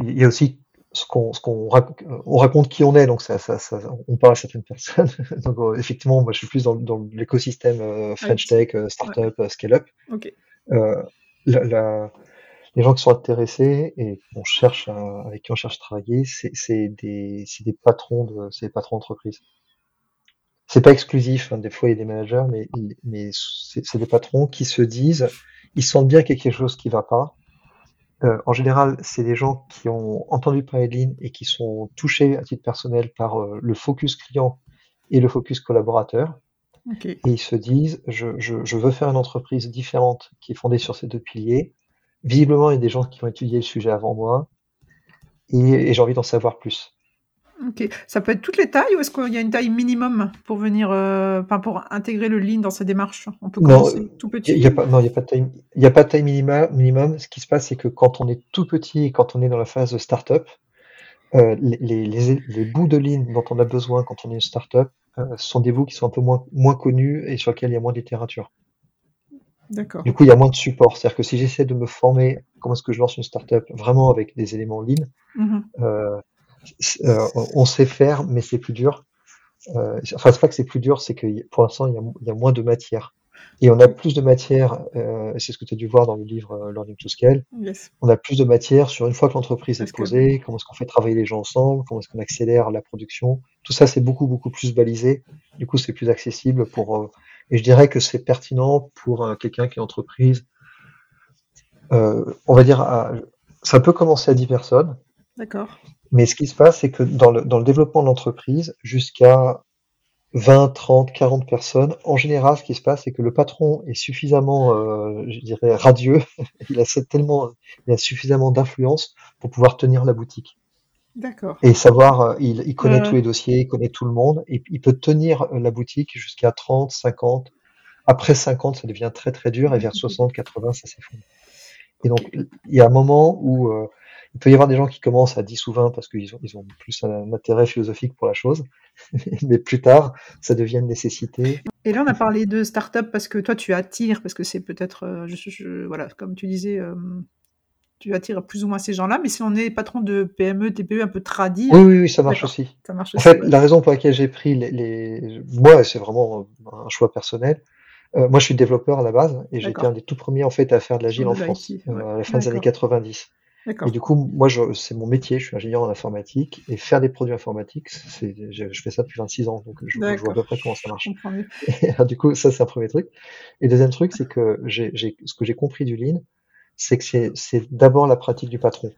il y a aussi ce qu'on raconte, on raconte qui on est, donc ça, ça, ça, on parle à certaines personnes. donc effectivement, moi je suis plus dans, dans l'écosystème French Tech, Startup, Scale-up. les gens qui sont intéressés et qu'on cherche avec qui on cherche à travailler, c'est des, des patrons de, c'est des patrons d'entreprise c'est pas exclusif. Hein, des fois, il y a des managers, mais, mais c'est des patrons qui se disent, ils sentent bien qu'il y a quelque chose qui va pas. Euh, en général, c'est des gens qui ont entendu parler de Lean et qui sont touchés à titre personnel par euh, le focus client et le focus collaborateur. Et ils se disent, je, je, je, veux faire une entreprise différente qui est fondée sur ces deux piliers. Visiblement, il y a des gens qui ont étudié le sujet avant moi et, et j'ai envie d'en savoir plus. OK. Ça peut être toutes les tailles ou est-ce qu'il y a une taille minimum pour venir, euh, pour intégrer le lean dans sa démarche? On peut commencer tout petit? il n'y a pas non, il y a pas de taille y a pas de taille minimum. Ce qui se passe, c'est que quand on est tout petit et quand on est dans la phase de start-up, euh, les les bouts de lean dont on a besoin quand on est une start-up, euh, sont des bouts qui sont un peu moins moins connus et sur lesquels il y a moins de littérature. D'accord. Du coup, il y a moins de support. C'est-à-dire que si j'essaie de me former, comment est-ce que je lance une start-up vraiment avec des éléments lean, mmh euh, on sait faire, mais c'est plus dur. Euh, enfin, c'est pas que c'est plus dur, c'est que pour l'instant, il, y a moins de matière. Et on a plus de matière, euh, c'est ce que tu as dû voir dans le livre euh, Learning to Scale. On a plus de matière sur une fois que l'entreprise est posée, comment est-ce qu'on fait travailler les gens ensemble, comment est-ce qu'on accélère la production. Tout ça, c'est beaucoup, beaucoup plus balisé. Du coup, c'est plus accessible pour. Euh, et je dirais que c'est pertinent pour quelqu'un qui est entreprise. on va dire, ça peut commencer à 10 personnes. D'accord. Mais ce qui se passe, c'est que dans le, dans le développement de l'entreprise, jusqu'à 20, 30, 40 personnes, en général, ce qui se passe, c'est que le patron est suffisamment, euh, je dirais, radieux, il a tellement, il a suffisamment d'influence pour pouvoir tenir la boutique. D'accord. Et savoir, euh, il, il connaît tous les dossiers, il connaît tout le monde, et il peut tenir euh, la boutique jusqu'à 30, 50. Après 50, ça devient très très dur, et vers 60, 80, ça s'effondre. Et donc, il y a un moment où euh, il peut y avoir des gens qui commencent à 10 ou 20 parce qu'ils ont, ils ont plus un intérêt philosophique pour la chose, mais plus tard, ça devient une nécessité. Et là, on a parlé de start-up parce que toi, tu attires, parce que c'est peut-être, euh, je, voilà, comme tu disais, euh, tu attires plus ou moins ces gens-là, mais si on est patron de PME, TPE un peu tradit. Oui, oui, oui, ça marche aussi. Ça marche en fait, la raison pour laquelle j'ai pris les, les... moi, c'est vraiment un choix personnel. Euh, moi, je suis développeur à la base et j'étais un des tout premiers en fait à faire de l'agile en France à la fin des années 90. Et du coup, moi, c'est mon métier, je suis ingénieur en informatique, et faire des produits informatiques, c'est, je, fais ça depuis 26 ans, donc je, vois à peu près comment ça marche. Et, du coup, ça, c'est un premier truc. Et deuxième truc, c'est que j'ai, ce que j'ai compris du Lean, c'est que c'est- d'abord la pratique du patron.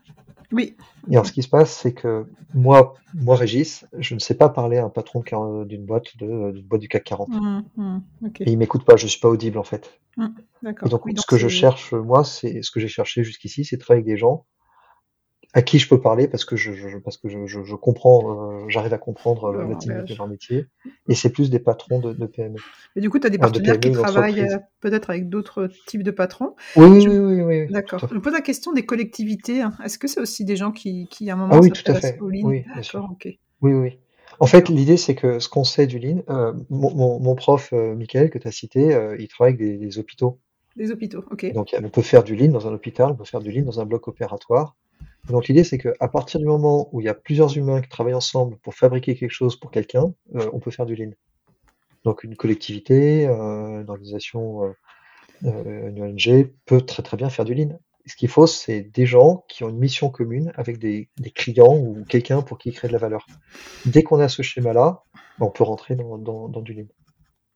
Oui. Et alors, ce qui se passe, c'est que moi, moi, Régis, je ne sais pas parler à un patron d'une boîte, de, boîte du CAC 40. Mhm, mhm, ok. Et il m'écoute pas, je suis pas audible en fait. D'accord. Et donc, Oui, ce donc que je cherche, moi, c'est ce que j'ai cherché jusqu'ici, c'est travailler avec des gens à qui je peux parler parce que je, je- parce que je, je, comprends, euh, j'arrive à comprendre euh, l'intimité langage. de leur métier. Et c'est plus des patrons de, de PME. Et du coup, tu as des de partenaires qui PME, travaillent euh, peut-être avec d'autres types de patrons. Oui, oui, Je- oui, oui, oui, oui, D'accord. Je me pose la question des collectivités. hein. Est-ce que c'est aussi des gens qui, qui à un moment, Ah oui, tout à fait. aux lignes? Oui, bien sûr. D'accord, ok. Oui, oui. En fait, l'idée, c'est que ce qu'on sait du Lean, euh, mon, mon, mon prof, Michael, que tu as cité, il travaille avec des, des hôpitaux. Des hôpitaux, ok. Donc, on peut faire du Lean dans un hôpital, on peut faire du Lean dans un bloc opératoire. Donc, l'idée, c'est qu'à partir du moment où il y a plusieurs humains qui travaillent ensemble pour fabriquer quelque chose pour quelqu'un, euh, on peut faire du Lean. Donc, une collectivité, euh, une organisation, euh, une ONG peut très très bien faire du Lean. Ce qu'il faut, c'est des gens qui ont une mission commune avec des, clients ou quelqu'un pour qui créer de la valeur. Dès qu'on a ce schéma-là, on peut rentrer dans, dans, dans du Lean.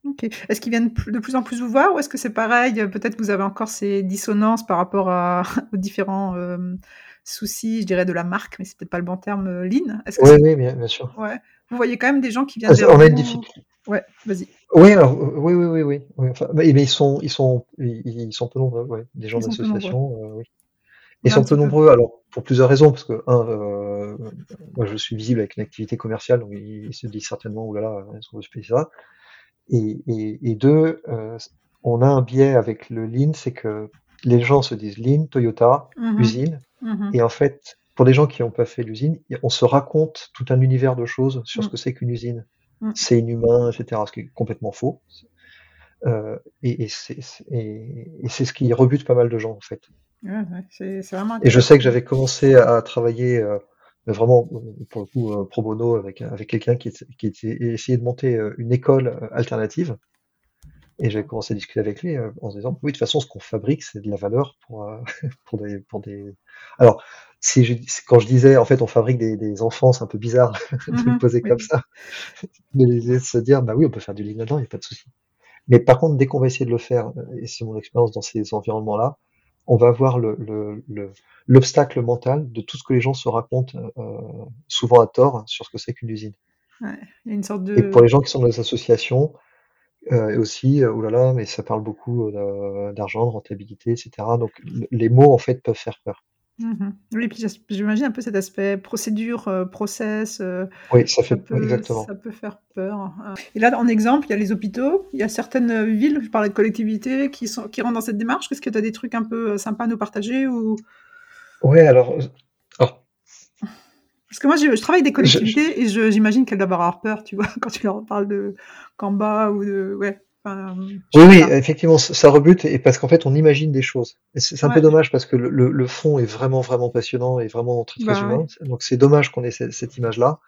Ok. Est-ce qu'ils viennent de plus en plus vous voir ou est-ce que c'est pareil euh, Peut-être que vous avez encore ces dissonances par rapport à, aux différents euh, soucis, je dirais, de la marque, mais c'est peut-être pas le bon terme, euh, Lean? Est-ce que Oui, oui, bien, bien sûr. ouais. Vous voyez quand même des gens qui viennent On a une difficulté. Ouais, vas-y. Oui, alors, oui, oui, oui, oui. oui, enfin, mais, mais ils sont, ils sont, ils, ils sont peu nombreux, ouais. Des gens d'association, euh, oui. Ils sont peu peu. nombreux, alors pour plusieurs raisons, parce que un, euh, moi je suis visible avec une activité commerciale, donc ils, ils se disent certainement, oulala, est-ce qu'on veut se payer ça? Et, et, et deux, euh, on a un biais avec le Lean, c'est que les gens se disent Lean, Toyota, Mhm, usine, mhm. et en fait, pour les gens qui n'ont pas fait l'usine, on se raconte tout un univers de choses sur ce Mm. que c'est qu'une usine. Mm. C'est inhumain, etc., ce qui est complètement faux. Euh, et et c'est ce qui rebute pas mal de gens, en fait. Ouais, ouais, c'est c'est vraiment Et je sais que j'avais commencé à travailler euh, vraiment, euh, pour le coup, euh, pro bono avec, avec quelqu'un qui, essayé de monter euh, une école euh, alternative. Et j'avais commencé à discuter avec lui euh, en se disant, oui, de toute façon, ce qu'on fabrique, c'est de la valeur pour, euh, pour, des, pour des... Alors, si je, quand je disais, en fait, on fabrique des, des enfants, c'est un peu bizarre de le Mhm, poser oui. comme ça. Mais de se dire, bah oui, on peut faire du lean là-dedans, il n'y a pas de souci. Mais par contre, dès qu'on va essayer de le faire, euh, et c'est mon expérience dans ces environnements-là, on va voir le, le, le- l'obstacle mental de tout ce que les gens se racontent, euh, souvent à tort, sur ce que c'est qu'une usine. Ouais, une sorte Et pour les gens qui sont dans les associations, euh, et aussi, euh, oulala, mais ça parle beaucoup d'argent, de rentabilité, etc. Donc les mots, en fait, peuvent faire peur. Mhm. Oui, puis j'as- j'imagine un peu cet aspect procédure, euh, process, euh, Oui, ça fait oui, peut, exactement. ça peut faire peur. hein. Et là, en exemple, il y a les hôpitaux, il y a certaines euh, villes, je parlais de collectivités, qui, sont, qui rentrent dans cette démarche. Est-ce que tu as des trucs un peu sympas à nous partager ou... Ouais, alors, Parce que moi, je, je travaille avec des je- je- collectivités et j'imagine qu'elles doivent avoir peur, tu vois, quand tu leur parles de Canva ou de... Ouais, enfin, oui, effectivement, ça rebute, et parce qu'en fait, on imagine des choses. C'est un peu Ouais, dommage parce que le, le, le fond est vraiment, vraiment passionnant et vraiment très, très bah ouais. humain. Donc c'est dommage qu'on ait cette, cette image-là.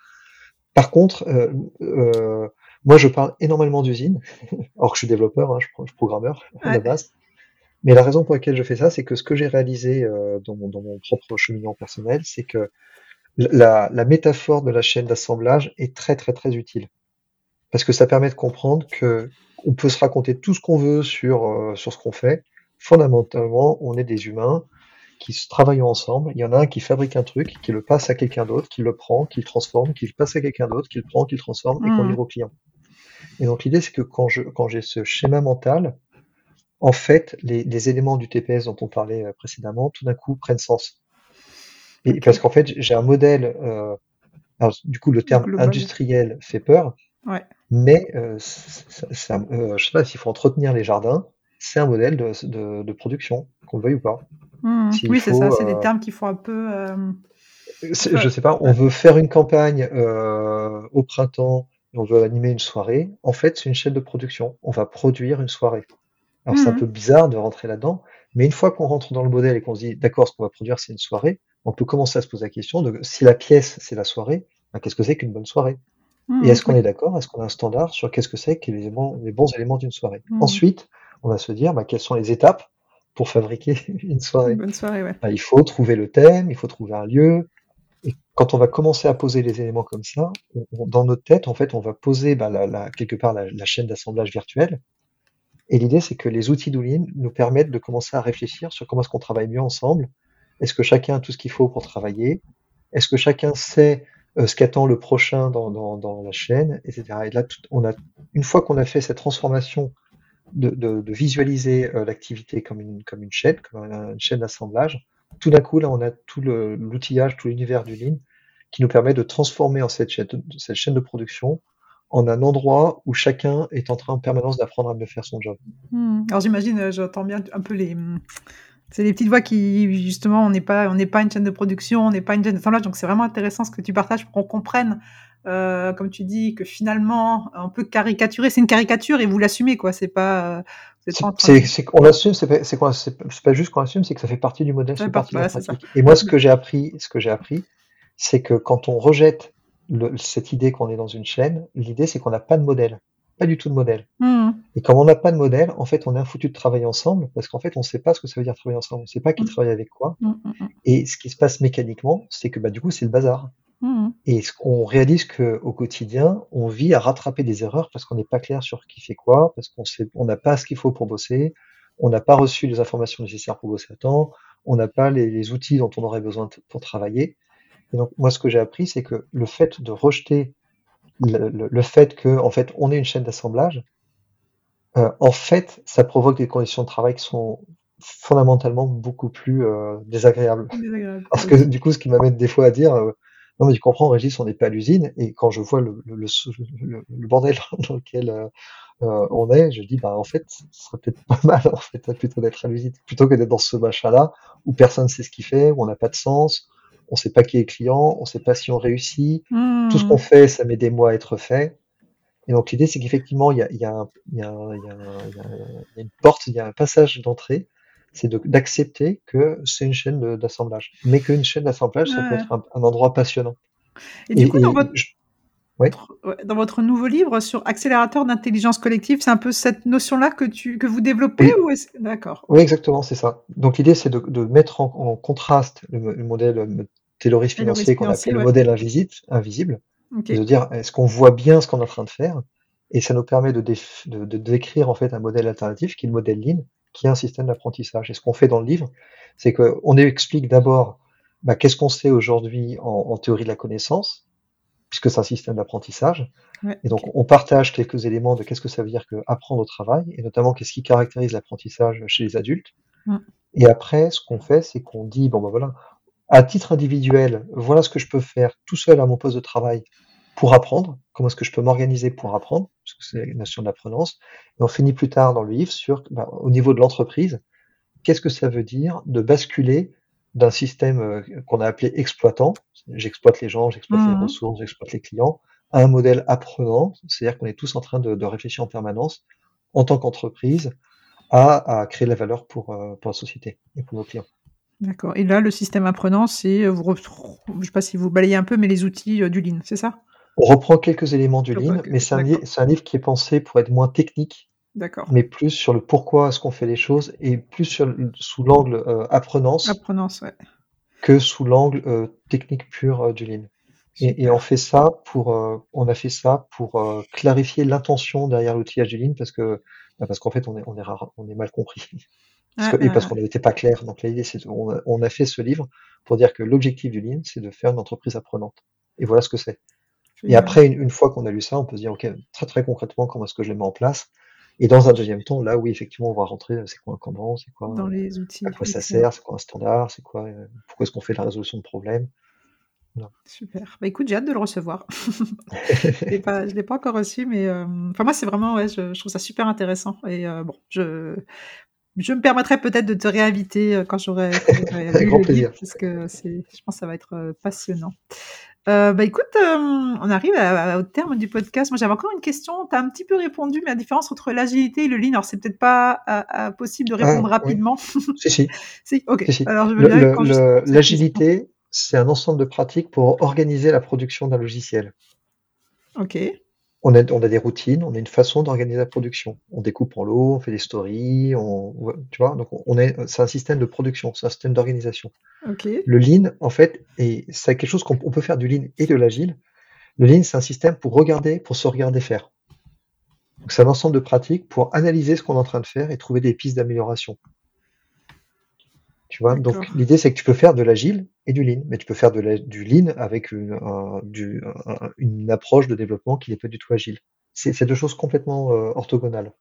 Par contre, euh, euh, moi, je parle énormément d'usines, or que je suis développeur, hein, je, suis programmeur à la Ouais. base. Mais la raison pour laquelle je fais ça, c'est que ce que j'ai réalisé euh, dans, mon, dans mon propre cheminement personnel, c'est que la, la métaphore de la chaîne d'assemblage est très très très utile parce que ça permet de comprendre que on peut se raconter tout ce qu'on veut sur euh, sur ce qu'on fait. Fondamentalement, on est des humains qui travaillent ensemble. Il y en a un qui fabrique un truc, qui le passe à quelqu'un d'autre, qui le prend, qui le transforme, qui le passe à quelqu'un d'autre, qui le prend, qui le transforme et qu'on Mhm. livre au client. Et donc l'idée, c'est que quand je quand j'ai ce schéma mental, en fait, les, les éléments du TPS dont on parlait euh, précédemment, tout d'un coup, prennent sens. Et parce qu'en fait, j'ai un modèle. euh, alors, du coup, le terme Global. industriel fait peur, Ouais. Mais euh, ça, ça- euh, je sais pas s'il faut entretenir les jardins. C'est un modèle de, de, de production, qu'on le veuille ou pas. S'il Oui, c'est ça, c'est des euh, termes qui font un peu... euh, je sais pas, on veut faire une campagne au printemps, et on veut animer une soirée. En fait, c'est une chaîne de production. On va produire une soirée. Alors c'est un Mhm. peu bizarre de rentrer là-dedans, mais une fois qu'on rentre dans le modèle et qu'on se dit, d'accord, ce qu'on va produire, c'est une soirée, on peut commencer à se poser la question de si la pièce, c'est la soirée, ben, qu'est-ce que c'est qu'une bonne soirée? Et Mhm. est-ce qu'on Oui. est d'accord? Est-ce qu'on a un standard sur qu'est-ce que c'est que les, éléments- les bons éléments d'une soirée? Mhm. Ensuite, on va se dire, ben, quelles sont les étapes pour fabriquer une Une soirée? bonne soirée, ouais. Ben, il faut trouver le thème, il faut trouver un lieu. Et quand on va commencer à poser les éléments comme ça, on- on- dans notre tête, en fait, on va poser ben, la, la- quelque part la, la chaîne d'assemblage virtuelle. Et l'idée, c'est que les outils d'Oulin nous permettent de commencer à réfléchir sur comment est-ce qu'on travaille mieux ensemble. Est-ce que chacun a tout ce qu'il faut pour travailler? Est-ce que chacun sait ce qu'attend le prochain dans, la chaîne, etc. Et là, une fois qu'on a fait cette transformation de, visualiser euh, l'activité comme une, chaîne, comme une chaîne d'assemblage, tout d'un coup, là, on a tout l'outillage, tout l'univers du Lean qui nous permet de transformer en cette chaîne, cette chaîne de production en un endroit où chacun est en train en permanence d'apprendre à mieux faire son job. Hmm. Alors j'imagine, euh, j'entends bien un peu les, c'est les petites voix qui, justement, on n'est pas, on n'est pas une chaîne de production, on n'est pas une chaîne d'assemblage, donc c'est vraiment intéressant ce que tu partages pour qu'on comprenne, euh, comme tu dis, que finalement, on peut caricaturer, c'est une caricature et vous l'assumez, quoi. C'est pas. C'est qu'on l'assume, c'est pas, c'est pas juste qu'on l'assume, c'est que ça fait partie du modèle, c'est partie de la pratique. Et moi, ce que j'ai appris, ce que j'ai appris, c'est que quand on rejette cette idée qu'on est dans une chaîne, l'idée c'est qu'on n'a pas de modèle, pas du tout de modèle. Mmh. Et comme on n'a pas de modèle, en fait, on est un foutu de travailler ensemble parce qu'en fait, on ne sait pas ce que ça veut dire travailler ensemble, on ne sait pas qui mmh. travaille avec quoi. Mmh, Et ce qui se passe mécaniquement, c'est que bah, du coup, c'est le bazar. Et on réalise qu'au quotidien, on vit à rattraper des erreurs parce qu'on n'est pas clair sur qui fait quoi, parce qu'on sait, on n'a pas ce qu'il faut pour bosser, on n'a pas reçu les informations nécessaires pour bosser à temps, on n'a pas les, les, outils dont on aurait besoin pour travailler. Et donc, moi, ce que j'ai appris, c'est que le fait de rejeter le, fait que, en fait, on est une chaîne d'assemblage, euh, en fait, ça provoque des conditions de travail qui sont fondamentalement beaucoup plus euh, désagréables. Parce que du coup, ce qui m'amène des fois à dire, euh, non mais tu comprends, Régis, on n'est pas à l'usine, et quand je vois le, le, le, bordel dans lequel on est, je dis, bah en fait, ce serait peut-être pas mal en fait, plutôt d'être à l'usine, plutôt que d'être dans ce machin-là où personne ne sait ce qu'il fait, où on n'a pas de sens, on ne sait pas qui est client, on ne sait pas si on réussit. Tout ce qu'on fait, ça met des mois à être fait. Et donc l'idée, c'est qu'effectivement, il y a, une porte, il y a un passage d'entrée, c'est d'accepter que c'est une chaîne d'assemblage. Mais qu'une chaîne d'assemblage, ça peut être un, endroit passionnant. Et, du coup, dans, votre... nouveau livre sur accélérateur d'intelligence collective, c'est un peu cette notion-là que, tu, que vous développez oui. D'accord. Oui, exactement, c'est ça. Donc l'idée, c'est de, mettre en, contraste le modèle taylorisme financier qu'on appelle le modèle invisible, invisible de dire est-ce qu'on voit bien ce qu'on est en train de faire? Et ça nous permet de, de, décrire en fait un modèle alternatif qui est le modèle Lean, qui est un système d'apprentissage. Et ce qu'on fait dans le livre, c'est qu'on explique d'abord bah, qu'est-ce qu'on sait aujourd'hui en, théorie de la connaissance, puisque c'est un système d'apprentissage. et donc on partage quelques éléments de qu'est-ce que ça veut dire que apprendre au travail, et notamment qu'est-ce qui caractérise l'apprentissage chez les adultes. Et après, ce qu'on fait, c'est qu'on dit bon ben voilà, à titre individuel, voilà ce que je peux faire tout seul à mon poste de travail pour apprendre, comment est-ce que je peux m'organiser pour apprendre, parce que c'est une notion d'apprenance. Et on finit plus tard dans le livre sur, bah, au niveau de l'entreprise, qu'est-ce que ça veut dire de basculer d'un système euh, qu'on a appelé exploitant, j'exploite les gens, j'exploite les mmh ressources, j'exploite les clients, à un modèle apprenant, c'est-à-dire qu'on est tous en train de, réfléchir en permanence, en tant qu'entreprise, à, créer de la valeur pour, euh, pour la société et pour nos clients. D'accord. Et là, le système apprenant, c'est, euh, vous je ne sais pas si vous balayez un peu, mais les outils euh, du Lean, c'est ça? On reprend quelques éléments du Lean, mais c'est un, livre qui est pensé pour être moins technique, D'accord. mais plus sur le pourquoi est-ce qu'on fait les choses et plus sur, sous l'angle euh, apprenance Apprenance, ouais. que sous l'angle technique pur du Lean. Et, on fait ça pour, on a fait ça pour clarifier l'intention derrière l'outillage du Lean parce que, bah, parce qu'en fait, on est, on est, on est mal compris. Parce qu'on n'était pas clair. Donc l'idée, c'est on, on, a fait ce livre pour dire que l'objectif du Lean, c'est de faire une entreprise apprenante. Et voilà ce que c'est. Et après, une, fois qu'on a lu ça, on peut se dire, OK, très très concrètement, comment est-ce que je les mets en place? Et dans un deuxième temps, là, oui, effectivement, on va rentrer, c'est quoi un Kanban, c'est quoi, dans les outils, à quoi ça sert, c'est quoi un standard, c'est quoi, euh, pourquoi est-ce qu'on fait la résolution de problèmes? Super. Bah écoute, j'ai hâte de le recevoir. je ne l'ai pas encore reçu, mais euh, enfin moi c'est vraiment, ouais, je, trouve ça super intéressant. Et euh, bon, je, je me permettrai peut-être de te réinviter euh, quand j'aurai lu le livre, parce que je pense que ça va être euh, passionnant. Euh, bah écoute, on arrive au terme du podcast. Moi, j'avais encore une question. Tu as un petit peu répondu, mais la différence entre l'agilité et le lean, alors c'est peut-être pas possible de ah, répondre rapidement. si, si. si, ok. Alors, je veux L'agilité, c'est un ensemble de pratiques pour organiser la production d'un logiciel. Ok on a, on a des routines, on a une façon d'organiser la production. On découpe en lots, on fait des stories, on, tu vois, donc on est, c'est un système de production, c'est un système d'organisation. Le lean, en fait, et c'est quelque chose qu'on peut faire du lean et de l'agile. Le lean, c'est un système pour regarder, pour se regarder faire. Donc c'est un ensemble de pratiques pour analyser ce qu'on est en train de faire et trouver des pistes d'amélioration. Tu vois, donc l'idée c'est que tu peux faire de l'agile et du lean, mais tu peux faire de la- du lean avec une, un- du- un- une approche de développement qui n'est pas du tout agile. C'est deux choses complètement euh, orthogonales.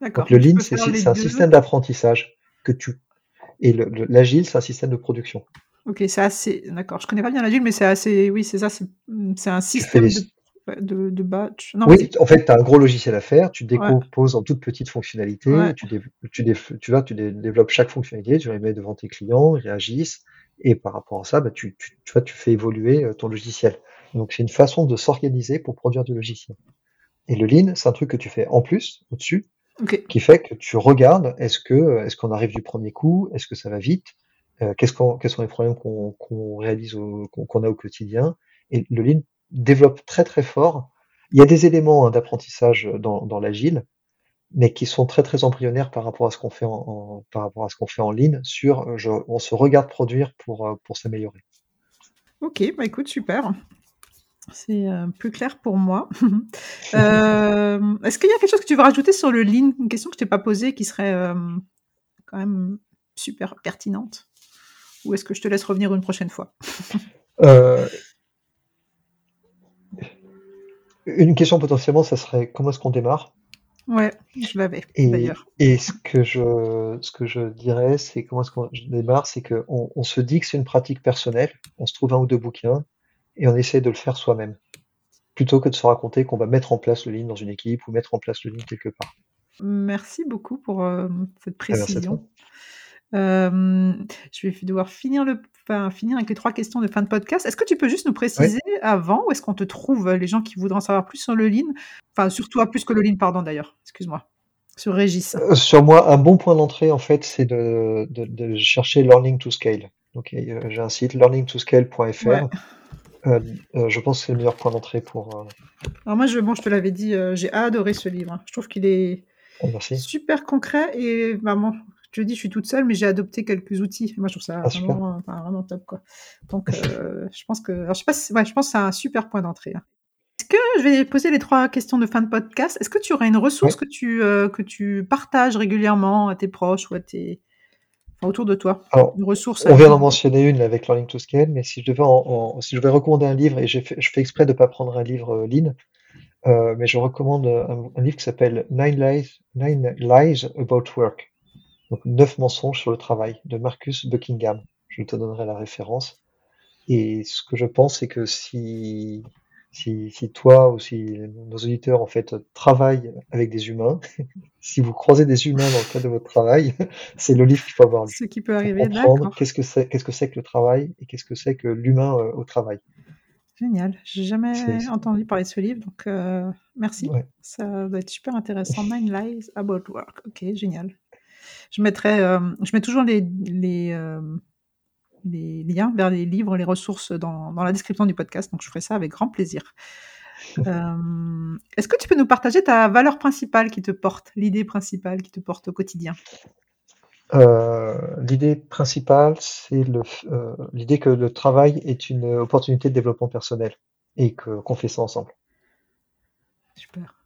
D'accord. Donc le lean c'est un système d'apprentissage que tu et le- le- l'agile c'est un système de production. Ok, c'est assez. D'accord. Je connais pas bien l'agile, mais c'est assez. Oui, c'est ça. C'est un Tu fais système les, de, de, de batch. Non. Oui, en fait, tu as un gros logiciel à faire, tu Ouais. décomposes en toutes petites fonctionnalités, Ouais. tu, dé- tu, dé- tu, vas, tu dé- développes chaque fonctionnalité, tu les mets devant tes clients, ils réagissent, et par rapport à ça, bah, tu, tu, tu vois, tu fais évoluer euh, ton logiciel. Donc, c'est une façon de s'organiser pour produire du logiciel. Et le lean, c'est un truc que tu fais en plus, au-dessus, qui fait que tu regardes, est-ce que, est-ce qu'on arrive du premier coup, est-ce que ça va vite, euh, qu'est-ce qu'on, quels sont les problèmes qu'on qu'on réalise, au- qu'on qu'on a au quotidien. Et le lean développe très très fort. Il y a des éléments hein, d'apprentissage dans, dans l'agile, mais qui sont très très embryonnaires par rapport à ce qu'on fait en, en- par rapport à ce qu'on fait en ligne. Sur, euh, je- on se regarde produire pour euh, pour s'améliorer. Ok. Bah écoute, super. C'est euh, plus clair pour moi. Euh, Est-ce qu'il y a quelque chose que tu veux rajouter sur le lean? Une question que je t'ai pas posée qui serait euh, quand même super pertinente Ou est-ce que je te laisse revenir une prochaine fois? Euh, une question potentiellement, ça serait comment est-ce qu'on démarre? Ouais, je l'avais Et, d'ailleurs. et ce que je, ce que je dirais, c'est comment est-ce qu'on démarre, c'est qu'on on se dit que c'est une pratique personnelle, on se trouve un ou deux bouquins et on essaie de le faire soi-même, plutôt que de se raconter qu'on va mettre en place le lean dans une équipe ou mettre en place le lean quelque part. Merci beaucoup pour euh, cette Ah, précision. Euh, je vais devoir finir, le, enfin, finir avec les trois questions de fin de podcast. Est-ce que tu peux juste nous Oui. préciser avant où est-ce qu'on te trouve, les gens qui voudront en savoir plus sur le lean Enfin, surtout à plus que le lean, pardon d'ailleurs, excuse-moi. Sur Régis. Euh, Sur moi, un bon point d'entrée, en fait, c'est de, de, de chercher Learning to Scale. Donc, euh, j'ai un site learningtoscale.fr. Ouais. Euh, euh, je pense que c'est le meilleur point d'entrée pour. euh, Alors moi, je, bon, je te l'avais dit, euh, j'ai adoré ce livre. hein. Je trouve qu'il est merci. super concret et vraiment, je dis, je suis toute seule, mais j'ai adopté quelques outils. Moi, je trouve ça Ah, vraiment, enfin, vraiment top, quoi. Donc, euh, je pense que, alors, je sais pas si- ouais, je pense que c'est un super point d'entrée. hein. Est-ce que je vais poser les trois questions de fin de podcast? Est-ce que tu aurais une ressource que tu euh, que tu partages régulièrement à tes proches ou à tes enfin, autour de toi? Alors, Une ressource on vient d'en mentionner une avec Learning to Scale, mais si je devais, en, en- si je devais recommander un livre, et fait, je fais exprès de ne pas prendre un livre euh, lean, euh, mais je recommande un, un livre qui s'appelle Nine Lies, Nine Lies About Work. Donc, neuf mensonges sur le travail de Marcus Buckingham. Je te donnerai la référence. Et ce que je pense, c'est que si, si, si toi ou si nos auditeurs en fait travaillent avec des humains, si vous croisez des humains dans le cadre de votre travail, c'est le livre qu'il faut avoir lu ce qui peut arriver, comprendre d'accord. qu'est-ce que c'est qu'est-ce que c'est que le travail et qu'est-ce que c'est que l'humain euh, au travail. Génial. J'ai jamais entendu parler de ce livre, donc euh, merci. ouais. Ça doit être super intéressant. Nine Lies About Work. Ok, génial. Je mettrai, euh, je mets toujours les, les, euh, les liens vers les livres, les ressources dans, dans la description du podcast, donc je ferai ça avec grand plaisir. Euh, Est-ce que tu peux nous partager ta valeur principale qui te porte, l'idée principale qui te porte au quotidien? L'idée principale, c'est l'idée que le travail est une opportunité de développement personnel et qu'on fait ça ensemble. Super.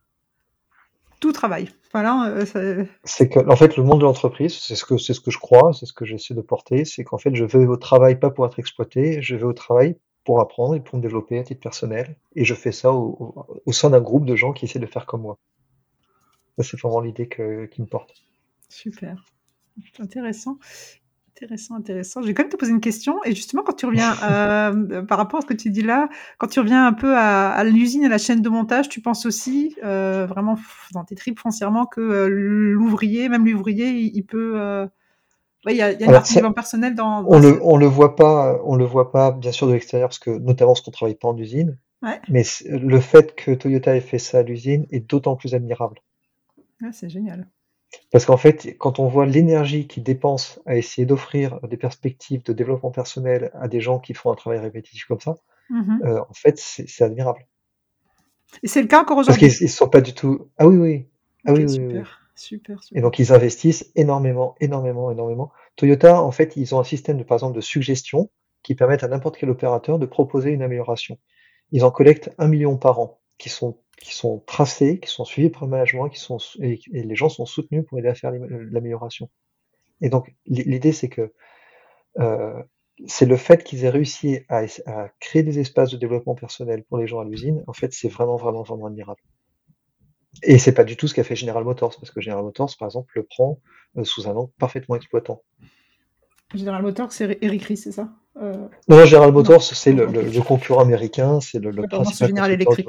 Tout travail. Voilà. euh, C'est que en fait le monde de l'entreprise, c'est ce que c'est ce que je crois, c'est ce que j'essaie de porter, c'est qu'en fait je vais au travail pas pour être exploité, je vais au travail pour apprendre et pour me développer à titre personnel et je fais ça au, au- au sein d'un groupe de gens qui essaient de faire comme moi. C'est vraiment l'idée que- qui me porte. Super. Intéressant. Intéressant, intéressant. Je vais quand même te poser une question. Et justement, quand tu reviens, euh, par rapport à ce que tu dis là, quand tu reviens un peu à, à l'usine, à la chaîne de montage, tu penses aussi, euh, vraiment dans tes tripes foncièrement, que euh, l'ouvrier, même l'ouvrier, il, il peut. ouais, il y a, y a une Alors, partie personnel dans. On le, on le voit pas, on le voit pas bien sûr de l'extérieur parce que notamment parce qu'on travaille pas en usine. Ouais. Mais le fait que Toyota ait fait ça à l'usine est d'autant plus admirable. Ouais, c'est génial. Parce qu'en fait, quand on voit l'énergie qu'ils dépensent à essayer d'offrir des perspectives de développement personnel à des gens qui font un travail répétitif comme ça, Mhm. euh, en fait, c'est admirable. Et c'est le cas encore Parce aujourd'hui? qu'ils ils sont pas du tout. Ah oui, oui. Ah oui, oui, oui, super. oui. Super, Et donc, ils investissent énormément, énormément, énormément. Toyota, en fait, ils ont un système de, par exemple, de suggestion qui permettent à n'importe quel opérateur de proposer une amélioration. Ils en collectent un million par an, qui sont qui sont tracés, qui sont suivis par le management, qui sont, et, les gens sont soutenus pour aider à faire l'amélioration. Et donc, l'idée, c'est que euh, c'est le fait qu'ils aient réussi à, à, créer des espaces de développement personnel pour les gens à l'usine. En fait, c'est vraiment, vraiment, vraiment admirable. Et c'est pas du tout ce qu'a fait General Motors, parce que General Motors, par exemple, le prend euh, sous un angle parfaitement exploitant. General Motors, c'est Eric Ries, c'est ça euh... Non, General Motors, c'est le, le, le, concurrent américain, c'est le, le principal General Electric,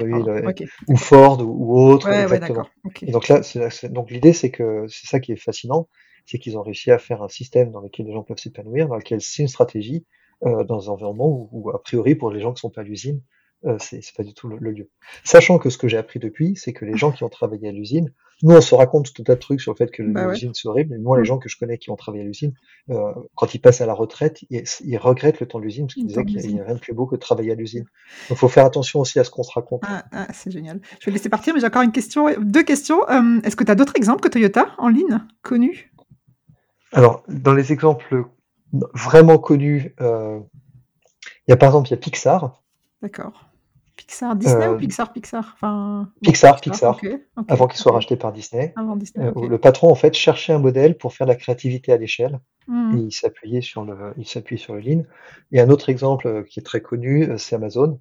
ou Ford ou, ou autre, ouais, exactement. Ouais, okay. Et donc là, c'est, donc l'idée, c'est que c'est ça qui est fascinant, c'est qu'ils ont réussi à faire un système dans lequel les gens peuvent s'épanouir, dans lequel c'est une stratégie, euh, dans un environnement où, où, a priori, pour les gens qui sont pas à l'usine, euh, c'est pas du tout le, le, lieu. Sachant que ce que j'ai appris depuis, c'est que les gens qui ont travaillé à l'usine, nous on se raconte tout un tas de trucs sur le fait que bah l'usine ouais. c'est horrible, mais moi les gens que je connais qui ont travaillé à l'usine, euh, quand ils passent à la retraite, ils, ils regrettent le temps de l'usine parce qu'ils disaient qu'il n'y a rien de plus beau que de travailler à l'usine. Donc faut faire attention aussi à ce qu'on se raconte. Ah, ah, c'est génial. Je vais laisser partir, mais j'ai encore une question, deux questions. Euh, Est-ce que tu as d'autres exemples que Toyota en ligne connus? Alors dans les exemples vraiment connus, euh, il y a par exemple il y a Pixar. D'accord. Pixar, Disney euh, ou Pixar, Pixar? Enfin, Pixar, Pixar, Pixar okay, okay, avant qu'il soit okay. racheté par Disney. Avant Disney euh, le patron, en fait, cherchait un modèle pour faire de la créativité à l'échelle. Mm. Et il s'appuyait sur le, il s'appuie sur le Lean. Et un autre exemple euh, qui est très connu, euh, c'est Amazon.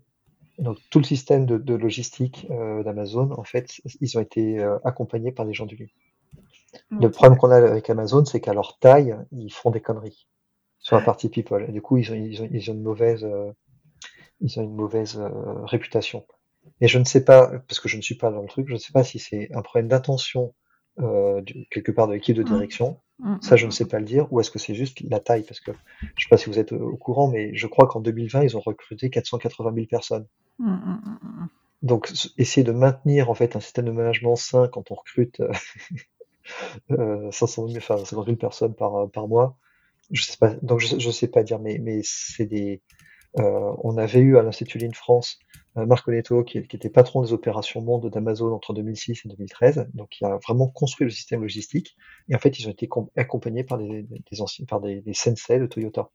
Donc, tout le système de, de logistique euh, d'Amazon, en fait, ils ont été euh, accompagnés par des gens du Lean. Le problème qu'on a avec Amazon, c'est qu'à leur taille, ils font des conneries sur la partie people. Et du coup, ils ont, ils ont, ils ont une mauvaise, ils ont une mauvaise euh, réputation. Et je ne sais pas, parce que je ne suis pas dans le truc, je ne sais pas si c'est un problème d'intention euh, quelque part de l'équipe de direction. Mmh. Ça, je ne sais pas le dire. Ou est-ce que c'est juste la taille Parce que je ne sais pas si vous êtes au courant, mais je crois qu'en 2020, ils ont recruté 480 000 personnes. Mmh. Donc, essayer de maintenir en fait un système de management sain quand on recrute euh, 500 000, enfin 50 000 personnes par, par mois, je sais pas. Donc, je, je sais pas dire, mais, mais c'est des on avait eu à l'Institut Lean France euh, Marco Neto, qui, qui, était patron des opérations monde d'Amazon entre 2006 et 2013, donc qui a vraiment construit le système logistique. Et en fait, ils ont été accompagnés par des, des anciens, par des, des sensei de Toyota.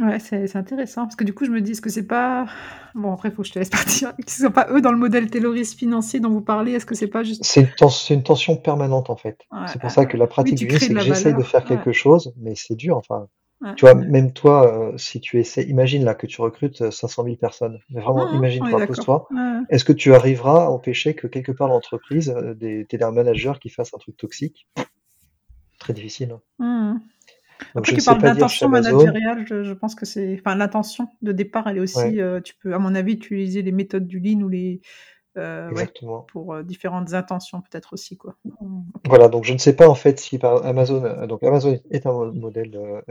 Ouais, c'est intéressant parce que du coup, je me dis, est-ce que c'est pas. Bon, après, il faut que je te laisse partir. Ce ne sont pas eux dans le modèle terroriste financier dont vous parlez Est-ce que c'est pas juste. C'est une, une, tension permanente en fait. Ouais, c'est pour ça que la pratique oui, du c'est que j'essaye de faire quelque chose, mais c'est dur. Enfin, Ouais. Tu vois, même toi, euh, si tu essaies, imagine là que tu recrutes 500 000 personnes. Mais vraiment, mmh, imagine-toi, pose-toi. Est-ce que tu arriveras à empêcher que quelque part l'entreprise, euh, des, des managers qui fassent un truc toxique? Très difficile. Hein. Mmh. Donc, Après, tu parles d'intention managériale, je, je, pense que c'est. Enfin, l'intention de départ, elle est aussi. Ouais. Euh, tu peux, à mon avis, utiliser les méthodes du lean ou les. Euh, Exactement. Ouais, pour euh, différentes intentions peut-être aussi quoi. Okay. Voilà donc je ne sais pas en fait si par Amazon euh, donc Amazon est un modèle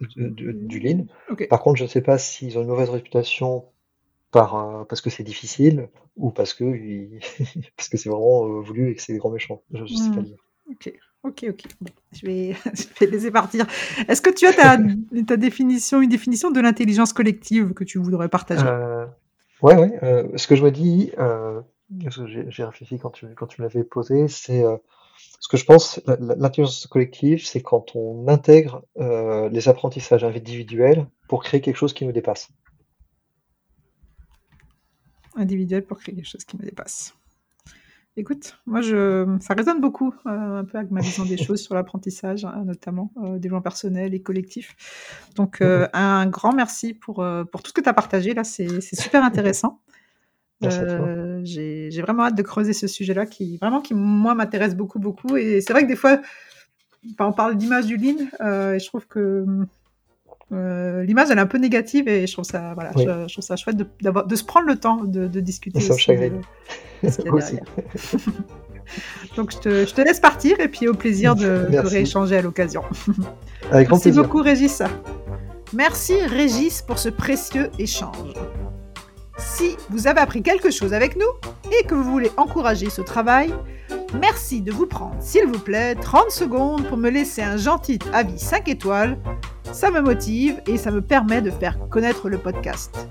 du, du lean. Okay. Par contre, je ne sais pas s'ils ont une mauvaise réputation par, euh, parce que c'est difficile ou parce que parce que c'est vraiment euh, voulu et que c'est des grands méchants. Je ne sais mmh. pas dire. Ok, ok, ok. Bon, je, vais, je vais laisser partir. Est-ce que tu as ta, ta, définition, une définition de l'intelligence collective que tu voudrais partager? Euh, Ouais, ouais. Euh, ce que je me dis, j'ai réfléchi quand tu, quand tu me l'avais posé, c'est ce que je pense, l'intelligence collective, c'est quand on intègre euh, les apprentissages individuels pour créer quelque chose qui nous dépasse. Individuel pour créer quelque chose qui me dépasse. Écoute, moi, ça résonne beaucoup euh, un peu avec ma vision des choses sur l'apprentissage, hein, notamment euh, développement personnel et collectif. Donc, euh, un grand merci pour, euh, pour tout ce que tu as partagé. Là, c'est super intéressant. Euh, j'ai vraiment hâte de creuser ce sujet-là qui vraiment qui moi m'intéresse beaucoup beaucoup. Et c'est vrai que des fois on parle d'image du lean euh, et je trouve que euh, l'image elle est un peu négative et je trouve ça voilà oui. je, je, trouve ça chouette de, de, se prendre le temps de, de discuter ça aussi. donc je te, je te, laisse partir et puis au plaisir de, de rééchanger à l'occasion. Merci plaisir. beaucoup Régis. Merci Régis pour ce précieux échange si vous avez appris quelque chose avec nous et que vous voulez encourager ce travail, merci de vous prendre, s'il vous plaît, 30 secondes pour me laisser un gentil avis 5 étoiles. Ça me motive et ça me permet de faire connaître le podcast.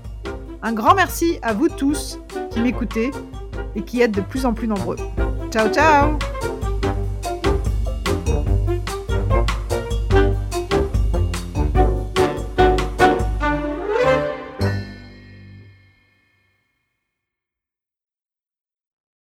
Un grand merci à vous tous qui m'écoutez et qui êtes de plus en plus nombreux. Ciao ciao